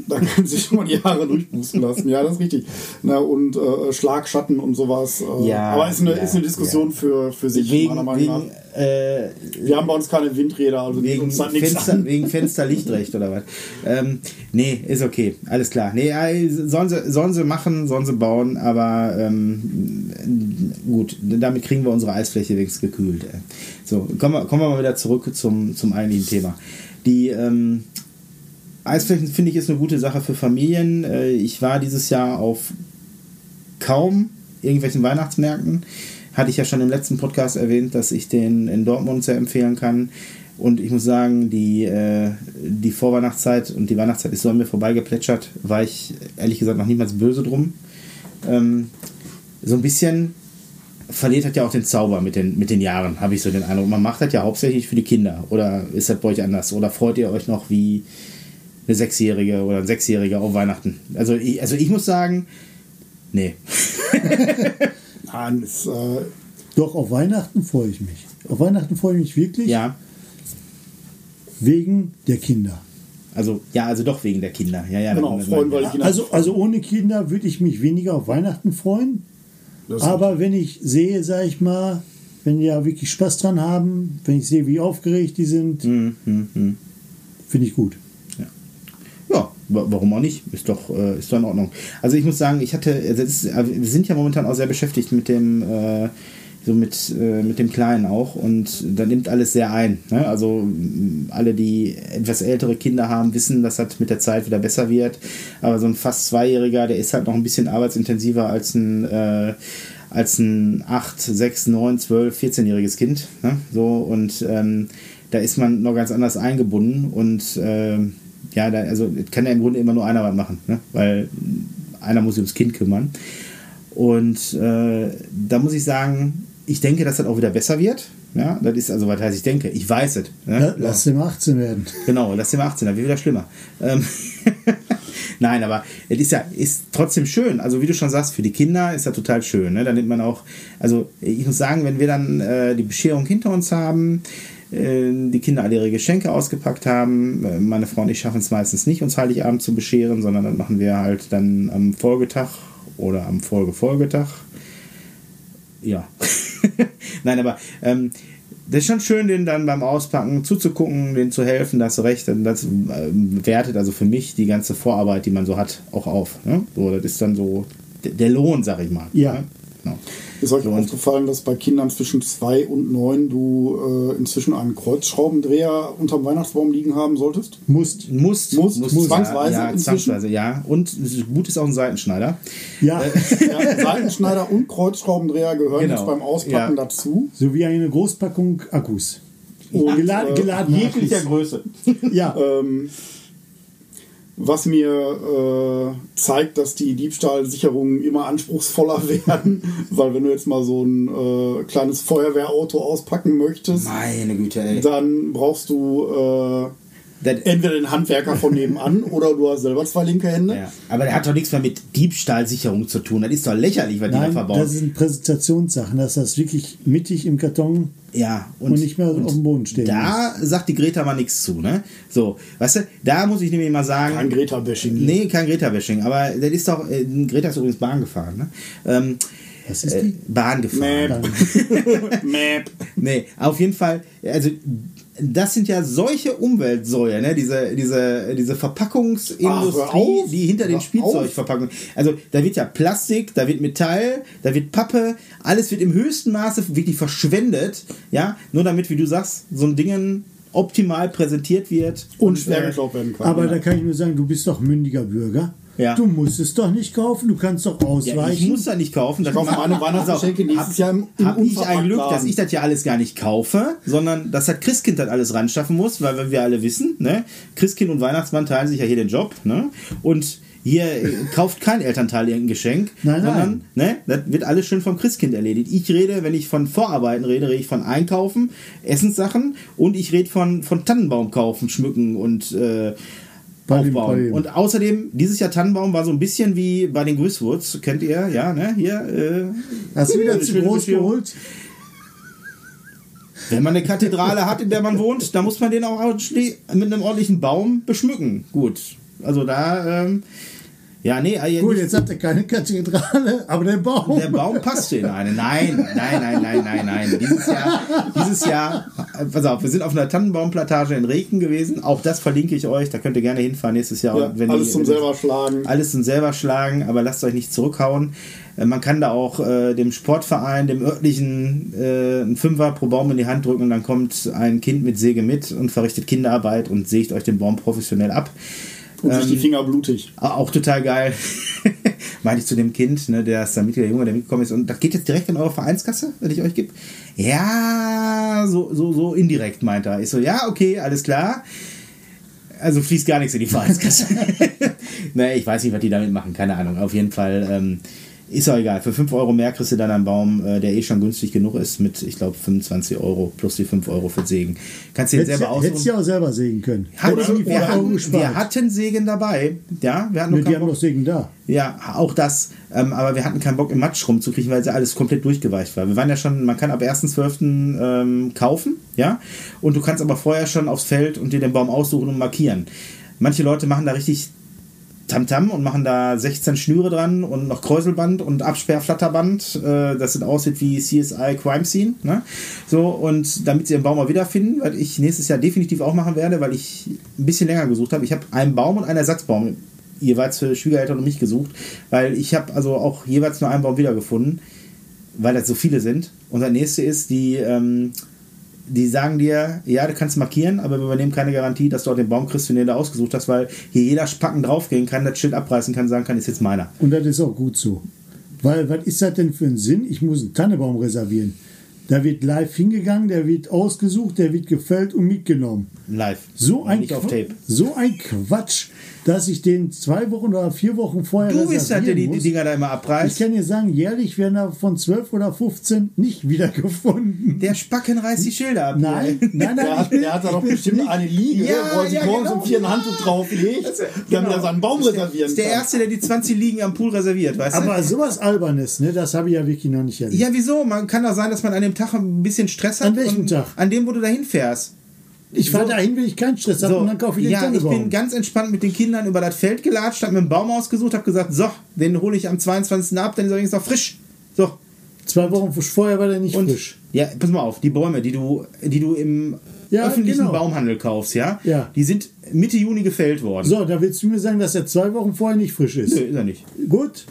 da können sich schon mal die Haare durchpusten lassen. Ja, das ist richtig. Na, und äh, Schlagschatten und sowas. Äh, Ja, aber ist eine, ja, ist eine Diskussion ja. für, für sich, Wegen, meiner Meinung nach. äh, Wir haben bei uns keine Windräder, also wegen, uns halt Fenster, an. wegen Fensterlichtrecht oder was. Ähm, nee, ist okay. Alles klar. Nee, äh, sollen sie, sollen sie machen, sollen sie bauen, aber ähm, gut, damit kriegen wir unsere Eisfläche wenigstens gekühlt. Ey. So, kommen wir, kommen wir mal wieder zurück zum, zum eigentlichen Thema. Die ähm, Eisflächen finde ich ist eine gute Sache für Familien. Äh, Ich war dieses Jahr auf kaum irgendwelchen Weihnachtsmärkten. Hatte ich ja schon im letzten Podcast erwähnt, dass ich den in Dortmund sehr empfehlen kann. Und ich muss sagen, die, äh, die Vorweihnachtszeit und die Weihnachtszeit ist so an mir vorbeigeplätschert, war ich ehrlich gesagt noch niemals böse drum. Ähm, so ein bisschen verliert hat ja auch den Zauber mit den, mit den Jahren, habe ich so den Eindruck. Man macht das ja hauptsächlich für die Kinder. Oder ist das bei euch anders? Oder freut ihr euch noch wie eine Sechsjährige oder ein Sechsjähriger auf Weihnachten? Also ich, also ich muss sagen, nee. Nein, ist, äh, doch auf Weihnachten freue ich mich. Auf Weihnachten freue ich mich wirklich Ja, wegen der Kinder. also ja, also doch wegen der Kinder. Ja, ja, Genau, freuen, weil Kinder- Also, also ohne Kinder würde ich mich weniger auf Weihnachten freuen. das Aber wenn ich sehe, sage ich mal, wenn die ja wirklich Spaß dran haben, wenn ich sehe, wie aufgeregt die sind, Hm, hm, hm. finde ich gut. Warum auch nicht? Ist doch, äh, ist doch in Ordnung. Also ich muss sagen, ich hatte, es ist, äh, wir sind ja momentan auch sehr beschäftigt mit dem, äh, so mit, äh, mit dem Kleinen auch. Und da nimmt alles sehr ein. Ne? Also m, alle, die etwas ältere Kinder haben, wissen, dass das mit der Zeit wieder besser wird. Aber so ein fast Zweijähriger, der ist halt noch ein bisschen arbeitsintensiver als ein, äh, als ein 8, 6, 9, 12, 14-jähriges Kind. Ne? So, und ähm, da ist man noch ganz anders eingebunden. Und ähm, ja, da, also kann ja im Grunde immer nur einer was machen, ne? weil einer muss sich ums Kind kümmern. Und äh, da muss ich sagen, ich denke, dass das auch wieder besser wird. Ja, das ist also, was heißt ich denke, ich weiß es. Ne? Ja, lass dem 18 werden. Genau, lass dem 18, das wird wieder schlimmer. Ähm Nein, aber es ist ja ist trotzdem schön. Also wie du schon sagst, für die Kinder ist das total schön. Ne? Da nimmt man auch, also ich muss sagen, wenn wir dann äh, die Bescherung hinter uns haben, die Kinder alle ihre Geschenke ausgepackt haben, äh, meine Frau und ich schaffen es meistens nicht, uns Heiligabend zu bescheren, sondern das machen wir halt dann am Folgetag oder am Folgefolgetag. Ja. Nein, aber ähm, das ist schon schön, den dann beim Auspacken zuzugucken, den zu helfen, da hast du recht. Und das ähm, wertet also für mich die ganze Vorarbeit, die man so hat, auch auf. Ne? So, das ist dann so der, der Lohn, sag ich mal. Ja. Ne? Genau. Ist euch So, und- aufgefallen, dass bei Kindern zwischen zwei und neun du äh, inzwischen einen Kreuzschraubendreher unterm Weihnachtsbaum liegen haben solltest? Musst. Musst, Musst, zwangsweise ja, ja, zwangsweise, ja. Und gut ist auch ein Seitenschneider. Ja, Ja, Seitenschneider und Kreuzschraubendreher gehören Genau. jetzt beim Auspacken Ja. dazu. sowie eine Großpackung Akkus. Und, Gela äh, geladen Jeglicher. Größe. Ja, Ähm, was mir äh, zeigt, dass die Diebstahlsicherungen immer anspruchsvoller werden, weil wenn du jetzt mal so ein äh, kleines Feuerwehrauto auspacken möchtest, Meine Güte, ey. dann brauchst du äh, entweder den Handwerker von nebenan oder du hast selber zwei linke Hände. ja. Aber der hat doch nichts mehr mit Diebstahlsicherung zu tun. Das ist doch lächerlich, was die da nein, verbauen. das sind Präsentationssachen, dass das wirklich mittig im Karton Ja, und, nicht mehr auf dem Boden stehen Da sagt die Greta mal nichts zu, ne? So, weißt du, da muss ich nämlich mal sagen. Kein Greta-Bashing. Nee, kein Greta-Bashing, aber das ist doch. Äh, Greta ist übrigens Bahn gefahren, ne? Ähm, Was ist äh, die? Bahn gefahren. Mäp. Mäp. Nee, auf jeden Fall, also das sind ja solche Umweltsäue, ne? diese, diese, diese Ach, Verpackungsindustrie, auf. die hinter den Spielzeugverpackungen. Also da wird ja Plastik, da wird Metall, da wird Pappe, alles wird im höchsten Maße wirklich verschwendet, ja, nur damit, wie du sagst, so ein Ding optimal präsentiert wird. Und schwer äh, geklaut werden kann. Aber da kann ich nur sagen, du bist doch mündiger Bürger. Ja. Du musst es doch nicht kaufen, du kannst doch Ja, ausweichen. ich muss da nicht kaufen. Das Ich kaufe meine Jahr im- im Hab ich ein Glück, dass ich das ja alles gar nicht kaufe, sondern dass das Christkind das alles ran schaffen muss, weil wir- alle wissen, ne? Christkind und Weihnachtsmann teilen sich ja hier den Job, ne? Und hier äh, kauft kein Elternteil irgendein Geschenk, Nein, sondern ne, das wird alles schön vom Christkind erledigt. Ich rede, wenn ich von Vorarbeiten rede, rede ich von Einkaufen, Essenssachen und ich rede von, von Tannenbaum kaufen, schmücken und äh, Aufbauen. Palim. Und außerdem, dieses Jahr Tannenbaum war so ein bisschen wie bei den Grüßwurz, kennt ihr, ja, ne? Hier, äh, Hast du wieder zu groß geholt? Wenn man eine Kathedrale hat, in der man wohnt, dann muss man den auch mit einem ordentlichen Baum beschmücken. Gut. Also da, ähm, ja, nee, äh, Gut, nicht- jetzt habt ihr keine Kathedrale, aber der Baum. der Baum passt in eine. Nein, nein, nein, nein, nein, nein. Dieses Jahr, dieses Jahr, äh, pass auf, wir sind auf einer Tannenbaumplantage in Reken gewesen. Auch das verlinke ich euch. Da könnt ihr gerne hinfahren nächstes Jahr. Ja, wenn alles die- zum wenn- selber schlagen. alles zum selber schlagen, aber lasst euch nicht zurückhauen. Äh, Man kann da auch äh, dem Sportverein, dem örtlichen, äh, einen Fünfer pro Baum in die Hand drücken und dann kommt ein Kind mit Säge mit und verrichtet Kinderarbeit und sägt euch den Baum professionell ab. Und sich die Ähm, Finger blutig. Auch total geil. Meinte ich zu dem Kind, ne, der ist da mit, der Junge, der mitgekommen ist. Und das geht jetzt direkt in eure Vereinskasse, wenn ich euch gebe? Ja, so, so, so indirekt, meint er. Ich so, ja, okay, alles klar. Also fließt gar nichts in die Vereinskasse. ne, ich weiß nicht, was die damit machen, keine Ahnung. Auf jeden Fall ähm, ist auch egal. Für 5 Euro mehr kriegst du dann einen Baum, äh, der eh schon günstig genug ist, mit, ich glaube, 25 Euro plus die 5 Euro für Sägen. Kannst du Hättest selber du hättest aussuchen. du auch selber sägen können. Hatten, du die wir, 5 Euro hatten, wir hatten Sägen dabei. Ja, wir hatten nur Ne, keinen die haben doch Sägen da. ja, auch das. Ähm, aber wir hatten keinen Bock im Matsch rumzukriegen, weil ja alles komplett durchgeweicht war. Wir waren ja schon, man kann ab 1.12. Ähm, kaufen, ja. Und du kannst aber vorher schon aufs Feld und dir den Baum aussuchen und markieren. Manche Leute machen da richtig Tamtam und machen da 16 Schnüre dran und noch Kräuselband und Absperrflatterband, äh, dass es aussieht wie CSI Crime Scene. Ne? So, und damit sie ihren Baum mal wiederfinden, was ich nächstes Jahr definitiv auch machen werde, weil ich ein bisschen länger gesucht habe. Ich habe einen Baum und einen Ersatzbaum jeweils für Schwiegereltern und mich gesucht, weil ich habe also auch jeweils nur einen Baum wiedergefunden. weil das so viele sind. Und das nächste ist, die, ähm, die sagen dir, ja, du kannst markieren, aber wir übernehmen keine Garantie, dass du auch den Baum kriegst, den du ausgesucht hast, weil hier jeder Spacken draufgehen kann, das Schild abreißen kann, sagen kann, ist jetzt meiner. Und das ist auch gut so. Weil, was ist das denn für ein Sinn? Ich muss einen Tannebaum reservieren. Da wird live hingegangen, der wird ausgesucht, der wird gefällt und mitgenommen. Live. So ein, nicht auf Tape. so ein Quatsch, dass ich den zwei Wochen oder vier Wochen vorher Du bist halt der, der die, die. Dinger da immer Ich abreißt. kann dir sagen, jährlich werden da von 12 oder 15 nicht wiedergefunden. Der Spacken reißt die Schilder ab. Nein, nein, nein. Der ich hat, bin- der hat da ich doch bestimmt nicht- eine Liege, Ja, wo er sich ja, morgens genau. um vier ein Handtuch drauflegt, damit er seinen Baum reservieren ist der kann. Erste, der die 20 Liegen am Pool reserviert, weißt Aber du? sowas Albernes, ne, das habe ich ja wirklich noch nicht erlebt. Ja, wieso? Man kann doch sein, dass man an dem Tag ein bisschen Stress hat. An welchem und Tag? An dem, wo du dahin fährst. Ich fahre dahin, will ich keinen Stress haben und dann kaufe ich den ja, ich bin ganz entspannt mit den Kindern über das Feld gelatscht, hab mir einen Baum ausgesucht, hab gesagt, so, den hole ich am 22. ab, dann ist er übrigens noch frisch. So. Zwei Wochen vorher war der nicht Und frisch. ja, pass mal auf, die Bäume, die du, die du im Ja, öffentlichen genau. Baumhandel kaufst, ja, Ja. die sind Mitte Juni gefällt worden. So, da willst du mir sagen, dass er zwei Wochen vorher nicht frisch ist. Nö, ist er nicht. Gut,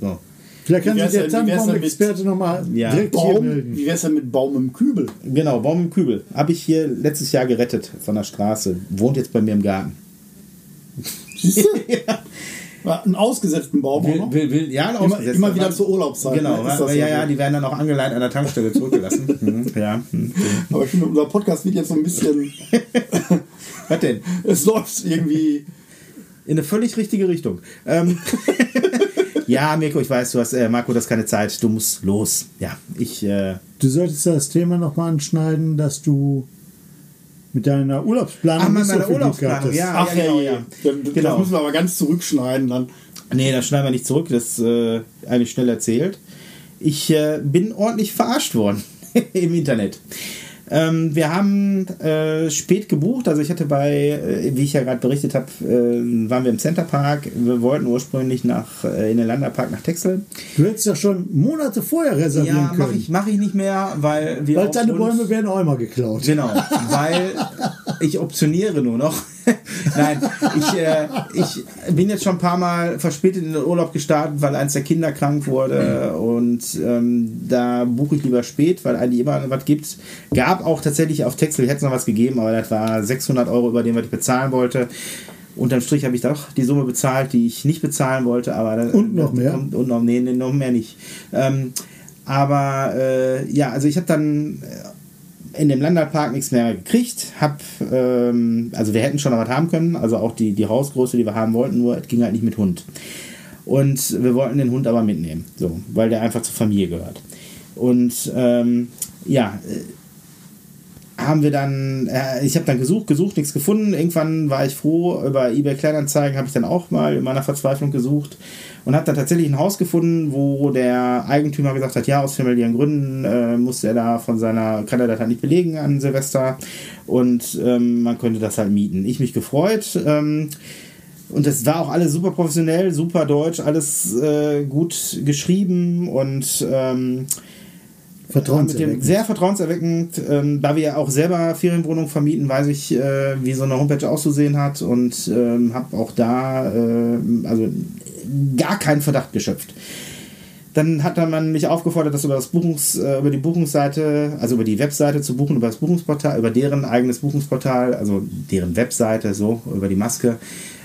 So. Vielleicht kann sich der Tannenbaum-Experte nochmal Ja. direkt hier Baum, melden. wie wär's denn mit Baum im Kübel? Genau, Baum im Kübel. Habe ich hier letztes Jahr gerettet von der Straße. Wohnt jetzt bei mir im Garten. Siehst du? Ja, Einen ausgesetzten Baum Will, noch? will, will, ja, Immer, ausgesetzt. immer wieder zur Urlaubszeit. Genau, ne? Ja, ja, ja, die werden dann auch angeleint an der Tankstelle zurückgelassen. Mhm, ja. hm. Aber ich finde, unser Podcast wird jetzt so ein bisschen. Was denn? es läuft irgendwie. In eine völlig richtige Richtung. Ähm, ja, Mirko, ich weiß, du hast, äh, Marco, das ist keine Zeit. Du musst los. Ja, ich, äh, Du solltest das Thema nochmal anschneiden, dass du mit deiner Urlaubsplanung Ach, mit so meiner Glück Urlaubsplanung, ja. Ach ja, genau, ja. ja. Dann, Das Genau. müssen wir aber ganz zurückschneiden dann. nee, das schneiden wir nicht zurück. Das ist äh, eigentlich schnell erzählt. Ich äh, bin ordentlich verarscht worden im Internet. Ähm, wir haben äh, spät gebucht, also ich hatte bei, äh, wie ich ja gerade berichtet habe, äh, waren wir im Centerpark. Wir wollten ursprünglich nach, äh, in den Landerpark nach Texel. Du hättest ja schon Monate vorher reservieren Ja, können. mache ich, mach ich nicht mehr, weil wir weil deine Bäume werden auch immer geklaut. Genau, weil ich optioniere nur noch. Nein, ich, äh, ich bin jetzt schon ein paar Mal verspätet in den Urlaub gestartet, weil eins der Kinder krank wurde und ähm, da buche ich lieber spät, weil eigentlich immer was gibt. Gab auch tatsächlich auf Texel, hätte es noch was gegeben, aber das war 600 Euro über den, was ich bezahlen wollte. Unterm Strich habe ich doch die Summe bezahlt, die ich nicht bezahlen wollte, aber das- Und noch mehr? kommt- und noch, nee, nee, noch mehr nicht. Ähm, aber äh, ja, also ich habe dann in dem Landerpark nichts mehr gekriegt. Hab, ähm, also wir hätten schon noch was haben können, also auch die, die Hausgröße, die wir haben wollten, nur es ging halt nicht mit Hund. Und wir wollten den Hund aber mitnehmen, so, weil der einfach zur Familie gehört. Und ähm, ja, äh, haben wir dann, äh, ich habe dann gesucht, gesucht, nichts gefunden. Irgendwann war ich froh, über eBay Kleinanzeigen habe ich dann auch mal in meiner Verzweiflung gesucht und habe dann tatsächlich ein Haus gefunden, wo der Eigentümer gesagt hat, ja, aus familiären Gründen äh, musste er da von seiner, kann er das halt nicht belegen an Silvester und ähm, man könnte das halt mieten. Ich mich gefreut. Ähm, und das war auch alles super professionell, super deutsch, alles äh, gut geschrieben und ähm, Vertrauenserweckend. sehr vertrauenserweckend. Ähm, da wir ja auch selber Ferienwohnungen vermieten, weiß ich, äh, wie so eine Homepage auszusehen hat und ähm, habe auch da äh, also gar keinen Verdacht geschöpft. Dann hat man mich aufgefordert, das über das Buchungs, äh, über die Buchungsseite, also über die Webseite zu buchen, über das Buchungsportal, über deren eigenes Buchungsportal, also deren Webseite, so über die Maske.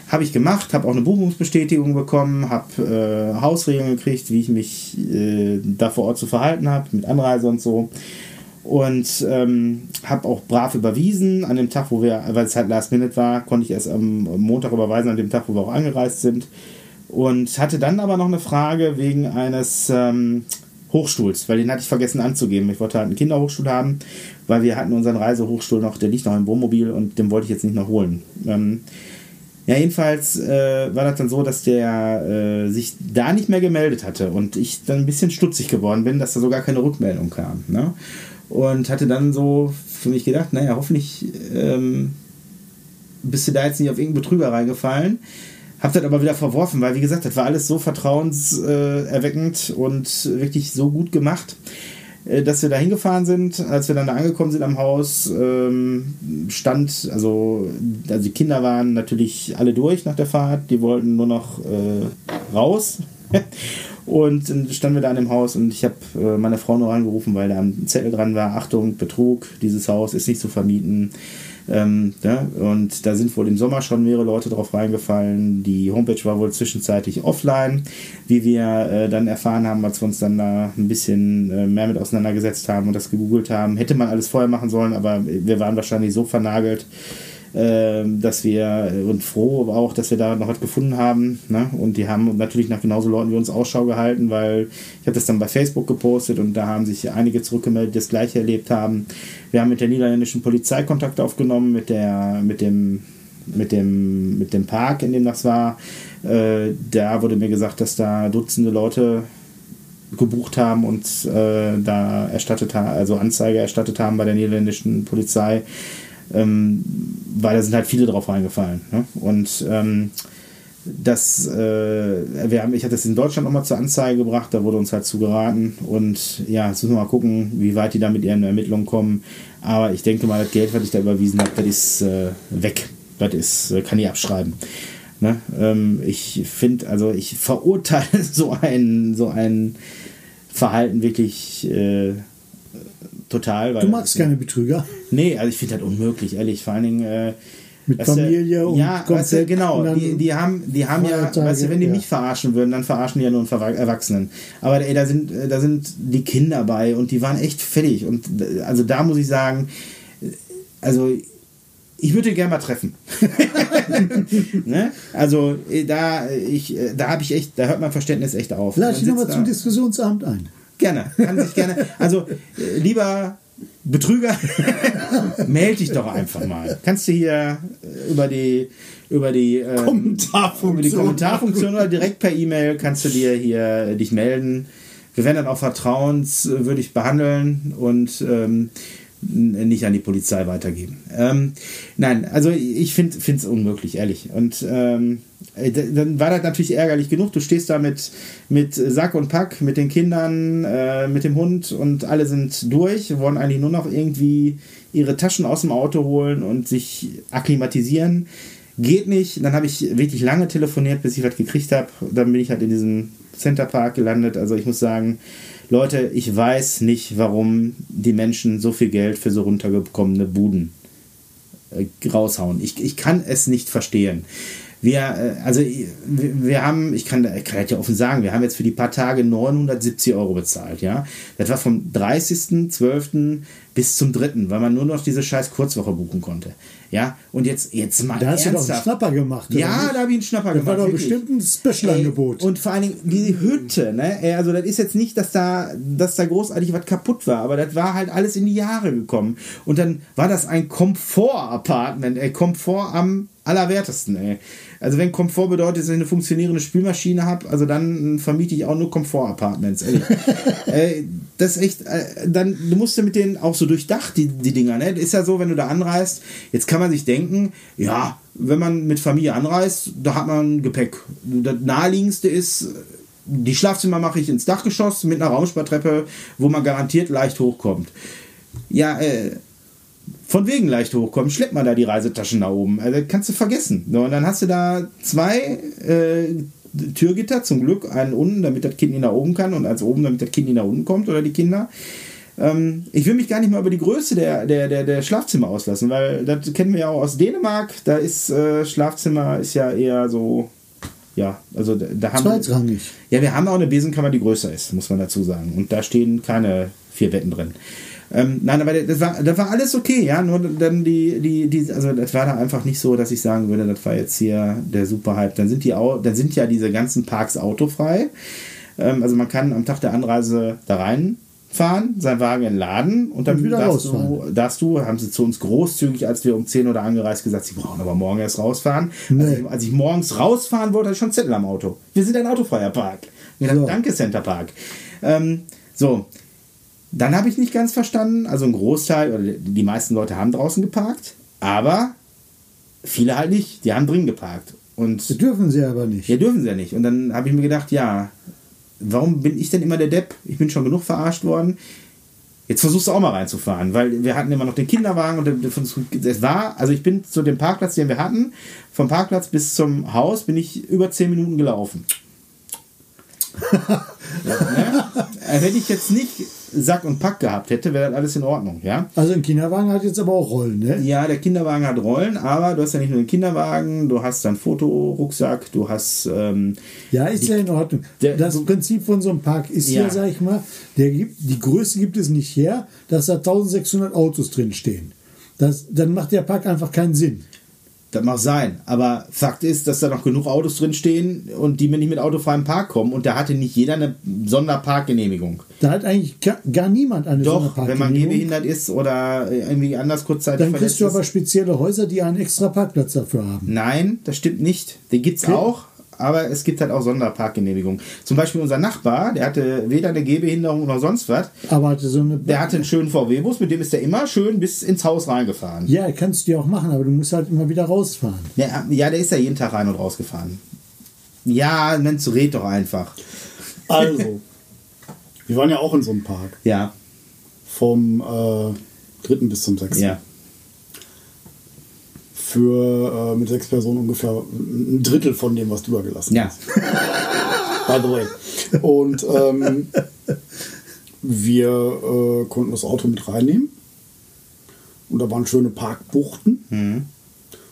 Habe ich gemacht, habe auch eine Buchungsbestätigung bekommen, habe äh, Hausregeln gekriegt, wie ich mich äh, da vor Ort zu verhalten habe, mit Anreise und so. Und ähm, habe auch brav überwiesen an dem Tag, wo wir, weil es halt Last Minute war, konnte ich erst am Montag überweisen, an dem Tag, wo wir auch angereist sind. Und hatte dann aber noch eine Frage wegen eines ähm, Hochstuhls, weil den hatte ich vergessen anzugeben. Ich wollte halt einen Kinderhochstuhl haben, weil wir hatten unseren Reisehochstuhl noch, der liegt noch im Wohnmobil und den wollte ich jetzt nicht noch holen. Ähm, ja, jedenfalls äh, war das dann so, dass der äh, sich da nicht mehr gemeldet hatte und ich dann ein bisschen stutzig geworden bin, dass da sogar keine Rückmeldung kam. Ne? Und hatte dann so für mich gedacht, naja, hoffentlich ähm, bist du da jetzt nicht auf irgendeinen Betrüger reingefallen. Hab das aber wieder verworfen, weil wie gesagt, das war alles so vertrauenserweckend und wirklich so gut gemacht, äh, dass wir da hingefahren sind. Als wir dann da angekommen sind am Haus, ähm, stand, also, also die Kinder waren natürlich alle durch nach der Fahrt, die wollten nur noch äh, raus. Und dann standen wir da in dem Haus und ich habe äh, meine Frau nur angerufen, weil da ein Zettel dran war, Achtung, Betrug, dieses Haus ist nicht zu vermieten. Ähm, ja, und da sind wohl im Sommer schon mehrere Leute drauf reingefallen. Die Homepage war wohl zwischenzeitlich offline, wie wir äh, dann erfahren haben, als wir uns dann da ein bisschen äh, mehr mit auseinandergesetzt haben und das gegoogelt haben. Hätte man alles vorher machen sollen, aber wir waren wahrscheinlich so vernagelt, dass wir und froh auch, dass wir da noch was gefunden haben. Ne? Und die haben natürlich nach genauso Leuten wie uns Ausschau gehalten, weil ich habe das dann bei Facebook gepostet und da haben sich einige zurückgemeldet, die das gleiche erlebt haben. Wir haben mit der niederländischen Polizei Kontakt aufgenommen, mit der, mit dem mit dem, mit dem Park, in dem das war. Äh, da wurde mir gesagt, dass da Dutzende Leute gebucht haben und äh, da erstattet haben, also Anzeige erstattet haben bei der niederländischen Polizei ähm, weil da sind halt viele drauf reingefallen. Ne? Und ähm, das, äh, wir haben, ich hatte das in Deutschland nochmal zur Anzeige gebracht, da wurde uns halt zugeraten und ja, jetzt müssen wir mal gucken, wie weit die da mit ihren Ermittlungen kommen. Aber ich denke mal, das Geld, was ich da überwiesen habe, das ist äh, weg. Das ist, äh, kann ich abschreiben. Ne? Ähm, ich finde, also ich verurteile so ein, so ein Verhalten wirklich äh, total. du magst keine Betrüger? Nee, also ich finde das unmöglich, ehrlich. Vor allen Dingen. Äh, mit Familie du, und ja, weißt du, genau. Die, die haben, die haben ja, weißt du, wenn die ja. mich verarschen würden, dann verarschen die ja nur einen Erwachsenen. Aber ey, da sind, da sind die Kinder bei und die waren echt fertig. Und also da muss ich sagen, also ich würde gerne mal treffen. ne? Also da, ich, da habe ich echt, da hört mein Verständnis echt auf. Lade ich nochmal zum Diskussionsamt ein. Gerne, kann sich gerne. Also äh, lieber Betrüger, melde dich doch einfach mal. Kannst du hier äh, über die über die, äh, Kommentarfunktion. über die Kommentarfunktion oder direkt per E-Mail kannst du dir hier äh, dich melden. Wir werden dann auch vertrauenswürdig behandeln und ähm, nicht an die Polizei weitergeben. Ähm, nein, also ich finde es unmöglich, ehrlich. Und ähm, äh, dann war das natürlich ärgerlich genug. Du stehst da mit, mit Sack und Pack, mit den Kindern, äh, mit dem Hund und alle sind durch, wollen eigentlich nur noch irgendwie ihre Taschen aus dem Auto holen und sich akklimatisieren. Geht nicht. Dann habe ich wirklich lange telefoniert, bis ich was gekriegt habe. Dann bin ich halt in diesem Centerpark gelandet. Also ich muss sagen, Leute, ich weiß nicht, warum die Menschen so viel Geld für so runtergekommene Buden äh, raushauen. Ich, ich kann es nicht verstehen. Wir, äh, also wir haben, ich kann, ich kann das ja offen sagen, wir haben jetzt für die paar Tage 970 Euro bezahlt, ja. Das war vom 30.12. bis zum 3., weil man nur noch diese scheiß Kurzwoche buchen konnte. Ja, und jetzt, jetzt mal Da hast ernsthaft. du doch einen Schnapper gemacht. Ja, da habe ich einen Schnapper das gemacht. Das war doch bestimmt ein Special-Angebot. Und vor allen Dingen die Hütte, ne? Also das ist jetzt nicht, dass da, dass da großartig was kaputt war, aber das war halt alles in die Jahre gekommen. Und dann war das ein Komfort-Apartment, ey, Komfort am allerwertesten, ey. Also wenn Komfort bedeutet, dass ich eine funktionierende Spülmaschine habe, also dann vermiete ich auch nur Komfort-Apartments. äh, das ist echt, äh, dann, du musst ja mit denen auch so durchdacht, die, die Dinger, ne? Ist ja so, wenn du da anreist, jetzt kann man sich denken, ja, wenn man mit Familie anreist, da hat man Gepäck. Das naheliegendste ist, die Schlafzimmer mache ich ins Dachgeschoss mit einer Raumspartreppe, wo man garantiert leicht hochkommt. Ja, äh, von wegen leicht hochkommen, schleppt man da die Reisetaschen nach oben. Also kannst du vergessen. So, und dann hast du da zwei äh, Türgitter, zum Glück, einen unten, damit das Kind nicht nach oben kann und eins oben, damit das Kind nicht nach unten kommt oder die Kinder. Ähm, ich will mich gar nicht mal über die Größe der, der, der, der Schlafzimmer auslassen, weil das kennen wir ja auch aus Dänemark. Da ist äh, Schlafzimmer ist ja eher so ja, also da, da haben Zweitrangig. Ja, wir haben auch eine Besenkammer, die größer ist, muss man dazu sagen. Und da stehen keine vier Betten drin. Ähm, nein, aber das war, das war alles okay, ja. Nur dann die, die, die, also das war da einfach nicht so, dass ich sagen würde, das war jetzt hier der Superhype. Dann sind die dann sind ja diese ganzen Parks autofrei. Ähm, also man kann am Tag der Anreise da reinfahren, seinen Wagen entladen und dann und wieder darfst, du, darfst du, haben sie zu uns großzügig, als wir um 10 Uhr angereist, gesagt, sie brauchen aber morgen erst rausfahren. Nee. Als, ich, als, ich, morgens rausfahren wollte, hatte ich schon Zettel am Auto. Wir sind ein autofreier Park. Ich so. Danke, Center Park. Ähm, so, dann habe ich nicht ganz verstanden, also ein Großteil oder die meisten Leute haben draußen geparkt, aber viele halt nicht, die haben drin geparkt. Und das dürfen sie aber nicht. Ja, dürfen sie ja nicht. Und dann habe ich mir gedacht, ja, warum bin ich denn immer der Depp? Ich bin schon genug verarscht worden. Jetzt versuchst du auch mal reinzufahren, weil wir hatten immer noch den Kinderwagen und es war, also ich bin zu dem Parkplatz, den wir hatten, vom Parkplatz bis zum Haus bin ich über zehn Minuten gelaufen. ne? Äh, Wenn ich jetzt nicht Sack und Pack gehabt hätte, wäre das alles in Ordnung, ja? Also ein Kinderwagen hat jetzt aber auch Rollen, ne? Ja, der Kinderwagen hat Rollen, aber du hast ja nicht nur den Kinderwagen, du hast dann Fotorucksack, du hast ähm, Ja, ist ja in Ordnung. Der- das Prinzip von so einem Park ist ja, Ja. sag ich mal, der gibt, die Größe gibt es nicht her, dass da 1600 Autos drin stehen. Das, dann macht der Park einfach keinen Sinn. Das mag sein, aber Fakt ist, dass da noch genug Autos drin stehen und die mir nicht mit autofreiem Park kommen und da hatte nicht jeder eine Sonderparkgenehmigung. Da hat eigentlich gar, gar niemand eine Doch, wenn man Sonderparkgenehmigung. gehbehindert ist oder irgendwie anders kurzzeitig Dann kriegst du aber ist. spezielle Häuser, die einen extra Parkplatz dafür haben. Nein, das stimmt nicht. Den gibt's Okay. auch, aber es gibt halt auch Sonderparkgenehmigungen. Zum Beispiel unser Nachbar, der hatte weder eine Gehbehinderung noch sonst was. Aber hatte so eine. Der hatte einen schönen VW-Bus, mit dem ist er immer schön bis ins Haus reingefahren. ja, kannst du ja auch machen, aber du musst halt immer wieder rausfahren. Ja, ja, der ist ja jeden Tag rein und raus gefahren. Ja, Mensch, red doch einfach. Also, wir waren ja auch in so einem Park. Ja, Vom äh, 3. bis zum 6. ja. Für äh, mit sechs Personen ungefähr ein Drittel von dem, was du da gelassen Ja, hast. By the way. Und ähm, wir äh, konnten das Auto mit reinnehmen. Und da waren schöne Parkbuchten.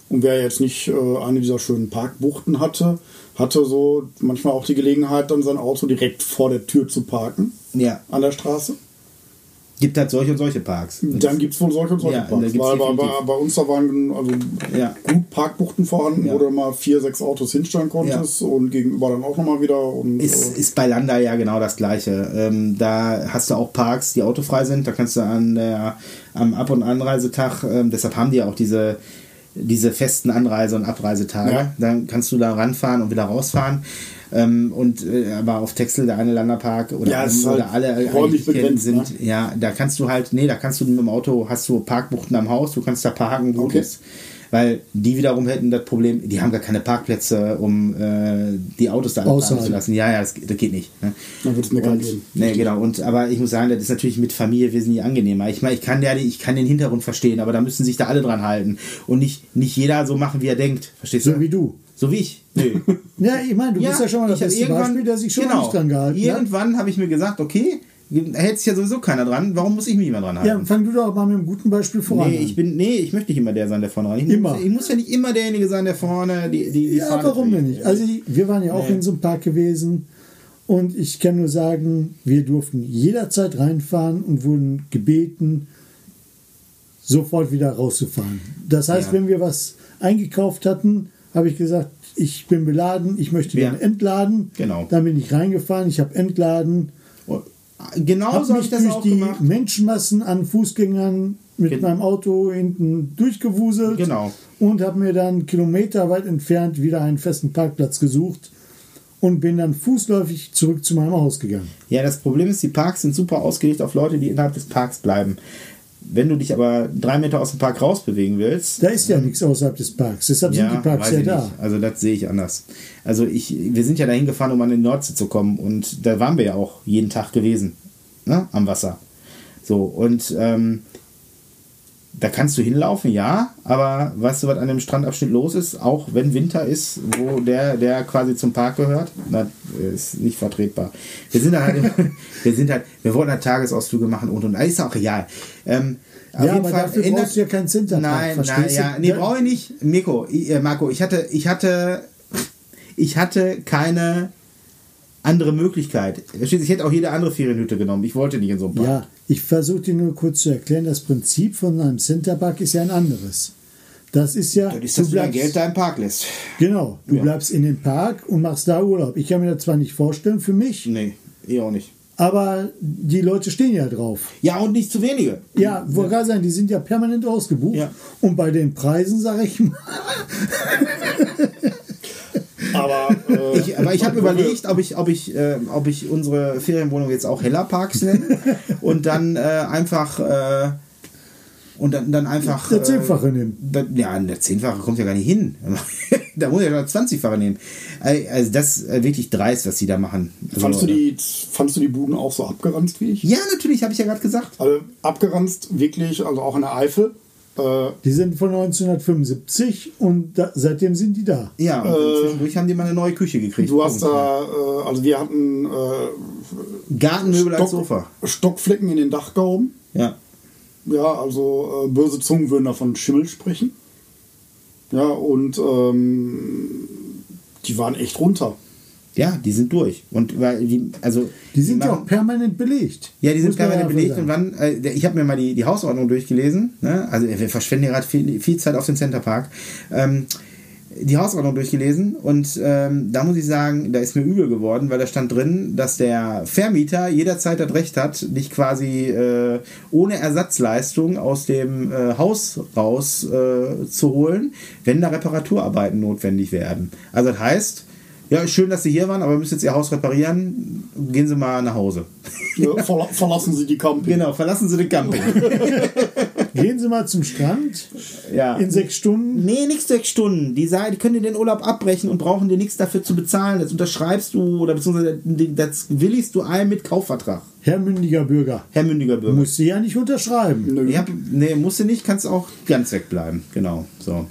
Und wer jetzt nicht äh, eine dieser schönen Parkbuchten hatte, hatte so manchmal auch die Gelegenheit, dann sein Auto direkt vor der Tür zu parken ja. an der Straße. Gibt halt solche und solche Parks. Dann gibt es wohl solche und solche Ja, Parks. Weil bei, bei, bei uns da waren also Ja. gut Parkbuchten vorhanden, Ja. wo du mal vier, sechs Autos hinstellen konntest und gegenüber dann auch nochmal wieder. Und, Ist, äh, ist bei Landa ja genau das gleiche. Ähm, da hast du auch Parks, die autofrei sind. Da kannst du an der, am Ab- und Anreisetag, ähm, deshalb haben die ja auch diese, diese festen Anreise- und Abreisetage. Ja. Dann kannst du da ranfahren und wieder rausfahren. Ähm, und äh, aber auf Texel, der eine Landerpark oder, Ja, es ist oder halt alle räumlich begrenzt, ne? sind, ja, da kannst du halt, nee, da kannst du mit dem Auto, hast du Parkbuchten am Haus, du kannst da parken, wo Okay. du bist. Weil die wiederum hätten das Problem, die haben gar keine Parkplätze, um äh, die Autos da parken zu lassen. Ja, ja, das, das geht nicht. Ne? Dann wird's meckern Und- gehen. Nee, genau. Und, aber ich muss sagen, das ist natürlich mit Familie wesentlich angenehmer. Ich meine, ich kann, ja, ich kann den Hintergrund verstehen, aber da müssen sich da alle dran halten. Und nicht, nicht jeder so machen, wie er denkt. Verstehst du? So wie du. So wie ich. Nö. Ja, ich meine, du bist ja schon mal das beste Beispiel, der sich schon mal nicht dran gehalten hat. Irgendwann habe ich mir gesagt, okay, da hält sich ja sowieso keiner dran, warum muss ich mich immer dran halten? Ja, fang du doch mal mit einem guten Beispiel voran Nee, ich bin, nee, ich möchte nicht immer der sein, der vorne ran. Ich Immer. Muss, ich muss ja nicht immer derjenige sein, der vorne die, die, die Ja, Fahne warum denn nicht? Also wir waren ja auch Nee. in so einem Park gewesen und ich kann nur sagen, wir durften jederzeit reinfahren und wurden gebeten, sofort wieder rauszufahren. Das heißt, Ja. wenn wir was eingekauft hatten, habe ich gesagt, ich bin beladen, ich möchte Ja. gerne entladen. Genau. Dann bin ich reingefahren, ich habe entladen, Und Genau habe so habe mich ich das durch auch die gemacht. Menschenmassen an Fußgängern mit Gen- meinem Auto hinten durchgewuselt Genau. und habe mir dann kilometerweit entfernt wieder einen festen Parkplatz gesucht und bin dann fußläufig zurück zu meinem Haus gegangen. Ja, das Problem ist, die Parks sind super ausgelegt auf Leute, die innerhalb des Parks bleiben. Wenn du dich aber drei Meter aus dem Park rausbewegen willst, Da ist ja nichts außerhalb des Parks, deshalb sind die Parks ja da. nicht. Also das sehe ich anders. Also ich, wir sind ja dahin gefahren, um an die Nordsee zu kommen und da waren wir ja auch jeden Tag gewesen, ne? am Wasser. So und ähm, da kannst du hinlaufen, ja, aber weißt du, was an dem Strandabschnitt los ist? Auch wenn Winter ist, wo der, der quasi zum Park gehört, das ist nicht vertretbar. Wir sind halt, wir sind halt, wir wollten halt Tagesausflüge machen und und, ist auch real. Ähm, auf Ja, jeden aber Fall dafür ändert- brauchst du ja keinen Centerpark, Nein, nein, du? ja, nee, Ja. brauche ich nicht. Mirko, äh, Marco, ich hatte, ich hatte, ich hatte keine andere Möglichkeit. Du, Ich hätte auch jede andere Ferienhütte genommen. Ich wollte nicht in so einem Park. Ja, ich versuche dir nur kurz zu erklären, das Prinzip von einem Centerpark ist ja ein anderes. Das ist ja, Das ist, dass du dein Geld da im Park lässt. genau, du Ja. bleibst in dem Park und machst da Urlaub. Ich kann mir das zwar nicht vorstellen für mich, Nee, eh auch nicht. aber die Leute stehen ja drauf. Ja, und nicht zu wenige. Ja, wollte gerade sagen, die sind ja permanent ausgebucht. Ja. Und bei den Preisen, sage ich mal, Aber, äh, Ich, aber ich habe überlegt, ob ich, ob, ich, äh, ob ich unsere Ferienwohnung jetzt auch Heller Parks nenne und dann äh, einfach äh, und dann, dann einfach Der Zehnfache nehmen. da- Ja, der Zehnfache kommt ja gar nicht hin. da muss ich ja das 20-fache nehmen. Äh, Also das ist äh, wirklich dreist, was sie da machen. Also, fandst, du die, fandst du die Buden auch so abgeranzt wie ich? Ja, natürlich, habe ich ja gerade gesagt. Also abgeranzt, wirklich, also auch in der Eifel. Äh, Die sind von 1975 und da, seitdem sind die da. Ja, und zwischendurch haben die mal eine neue Küche gekriegt. du hast da, äh, also wir hatten äh, Gartenmöbel als Stock, Sofa. Stockflecken in den Dachgauben. Ja. Ja, also äh, böse Zungen würden davon Schimmel sprechen. Ja, und ähm, die waren echt runter. Ja, die sind durch. Und weil die, also Die sind ja auch permanent belegt. Ja, die sind permanent belegt sagen. und wann, äh, ich habe mir mal die, die Hausordnung durchgelesen, ne? also wir verschwenden ja gerade viel, viel Zeit auf den Centerpark, ähm, die Hausordnung durchgelesen und ähm, da muss ich sagen, da ist mir übel geworden, weil da stand drin, dass der Vermieter jederzeit das Recht hat, dich quasi äh, ohne Ersatzleistung aus dem äh, Haus raus äh, zu holen, wenn da Reparaturarbeiten notwendig werden. Also das heißt, ja, schön, dass Sie hier waren, aber ihr müsst jetzt Ihr Haus reparieren, gehen Sie mal nach Hause. Ja, verla verlassen Sie die Camping. Genau, verlassen Sie den Camping. Gehen Sie mal zum Strand ja. in sechs Stunden. Nee, nichts sechs Stunden. Die, sagen, die können dir den Urlaub abbrechen und brauchen dir nichts dafür zu bezahlen. Das unterschreibst du oder beziehungsweise das willigst du ein mit Kaufvertrag. Herr mündiger Bürger, Herr mündiger Bürger. musst du ja nicht unterschreiben. Nö. Ja, nee, musst du nicht, kannst auch ganz wegbleiben. Genau, so.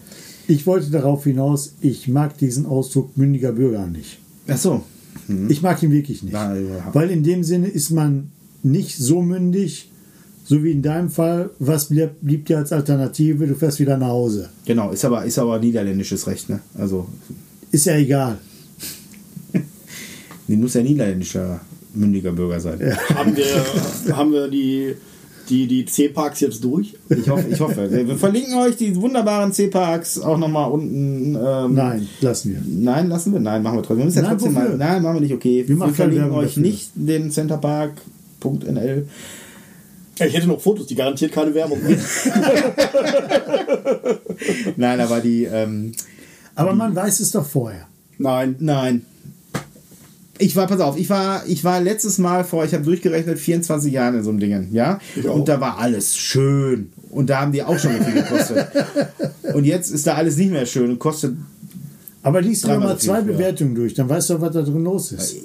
Ich wollte darauf hinaus, ich mag diesen Ausdruck mündiger Bürger nicht. Ach so. Ich mag ihn wirklich nicht. Na, ja. Weil in dem Sinne ist man nicht so mündig, so wie in deinem Fall. Was blieb, blieb dir als Alternative? Du fährst wieder nach Hause. Genau, ist aber, ist aber niederländisches Recht, ne? Also, Ist ja egal. die muss ja niederländischer mündiger Bürger sein. Haben wir, haben wir die, die, die C-Parks jetzt durch? Ich hoffe, ich hoffe. Wir wir verlinken euch die wunderbaren C-Parks auch nochmal unten. Ähm, Nein, lassen wir. Nein, lassen wir. Nein, machen wir trotzdem. Wir müssen ja Nein, trotzdem mal. Nein, machen wir nicht. Okay. Wir, machen keine verlinken euch dafür. nicht den Centerpark.nl. Ich hätte noch Fotos, die garantiert keine Werbung. Nein, aber die. Ähm, Aber man weiß es doch vorher. Nein. nein. Ich war, pass auf, ich war, ich war letztes Mal vor, ich habe durchgerechnet, 24 Jahren in so einem Ding, ja? Und da war alles schön. Und da haben die auch schon viel gekostet. und jetzt ist da alles nicht mehr schön und kostet Aber liest du doch mal zwei. Bewertungen durch, dann weißt du, was da drin los ist.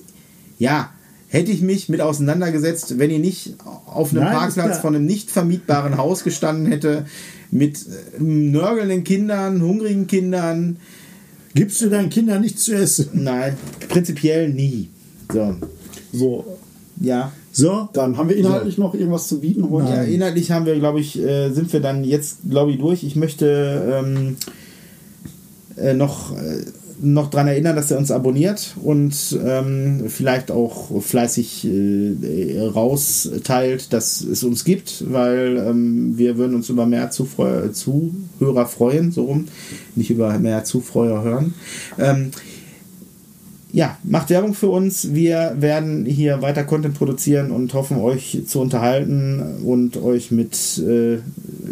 Ja, hätte ich mich mit auseinandergesetzt, wenn ihr nicht auf einem Nein, Parkplatz von einem nicht vermietbaren Haus gestanden hätte, mit äh, nörgelnden Kindern, hungrigen Kindern. Gibst du deinen Kindern nichts zu essen? Nein, prinzipiell nie. So, So, ja. So, dann haben wir inhaltlich noch irgendwas zu bieten heute. ja inhaltlich haben wir, glaube ich, äh, sind wir dann jetzt, glaube ich, durch. Ich möchte ähm, äh, noch, äh, noch daran erinnern, dass ihr uns abonniert und ähm, vielleicht auch fleißig äh, rausteilt, dass es uns gibt, weil ähm, wir würden uns über mehr Zufreu Zuhörer freuen, so rum, nicht über mehr Zufreuer hören. Ähm, ja, macht Werbung für uns. Wir werden hier weiter Content produzieren und hoffen, euch zu unterhalten und euch mit äh,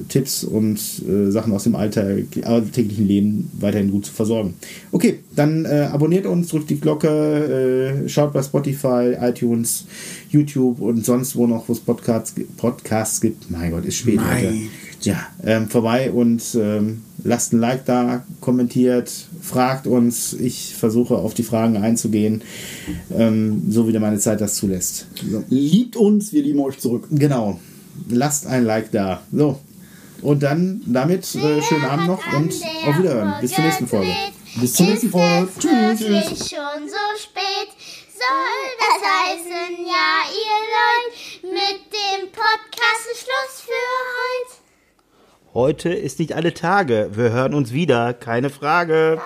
Tipps und äh, Sachen aus dem Alltag, alltäglichen Leben weiterhin gut zu versorgen. Okay, dann äh, abonniert uns, drückt die Glocke, äh, schaut bei Spotify, iTunes, YouTube und sonst wo noch, wo es Podcasts, Podcasts gibt. Mein Gott, ist spät heute. Ja, ähm, vorbei und ähm, lasst ein Like da, kommentiert, fragt uns. Ich versuche auf die Fragen einzugehen, ähm, so wie meine Zeit das zulässt. So. Liebt uns, wir lieben euch zurück. Genau, lasst ein Like da. So, und dann damit äh, schönen Abend noch und auf Wiederhören. Bis zur nächsten Folge. Bis zur nächsten Folge. Ist es wirklich schon so spät? Soll das heißen, ja, ihr Leute, mit dem Podcast Schluss für heute? Heute ist nicht alle Tage. Wir hören uns wieder, keine Frage.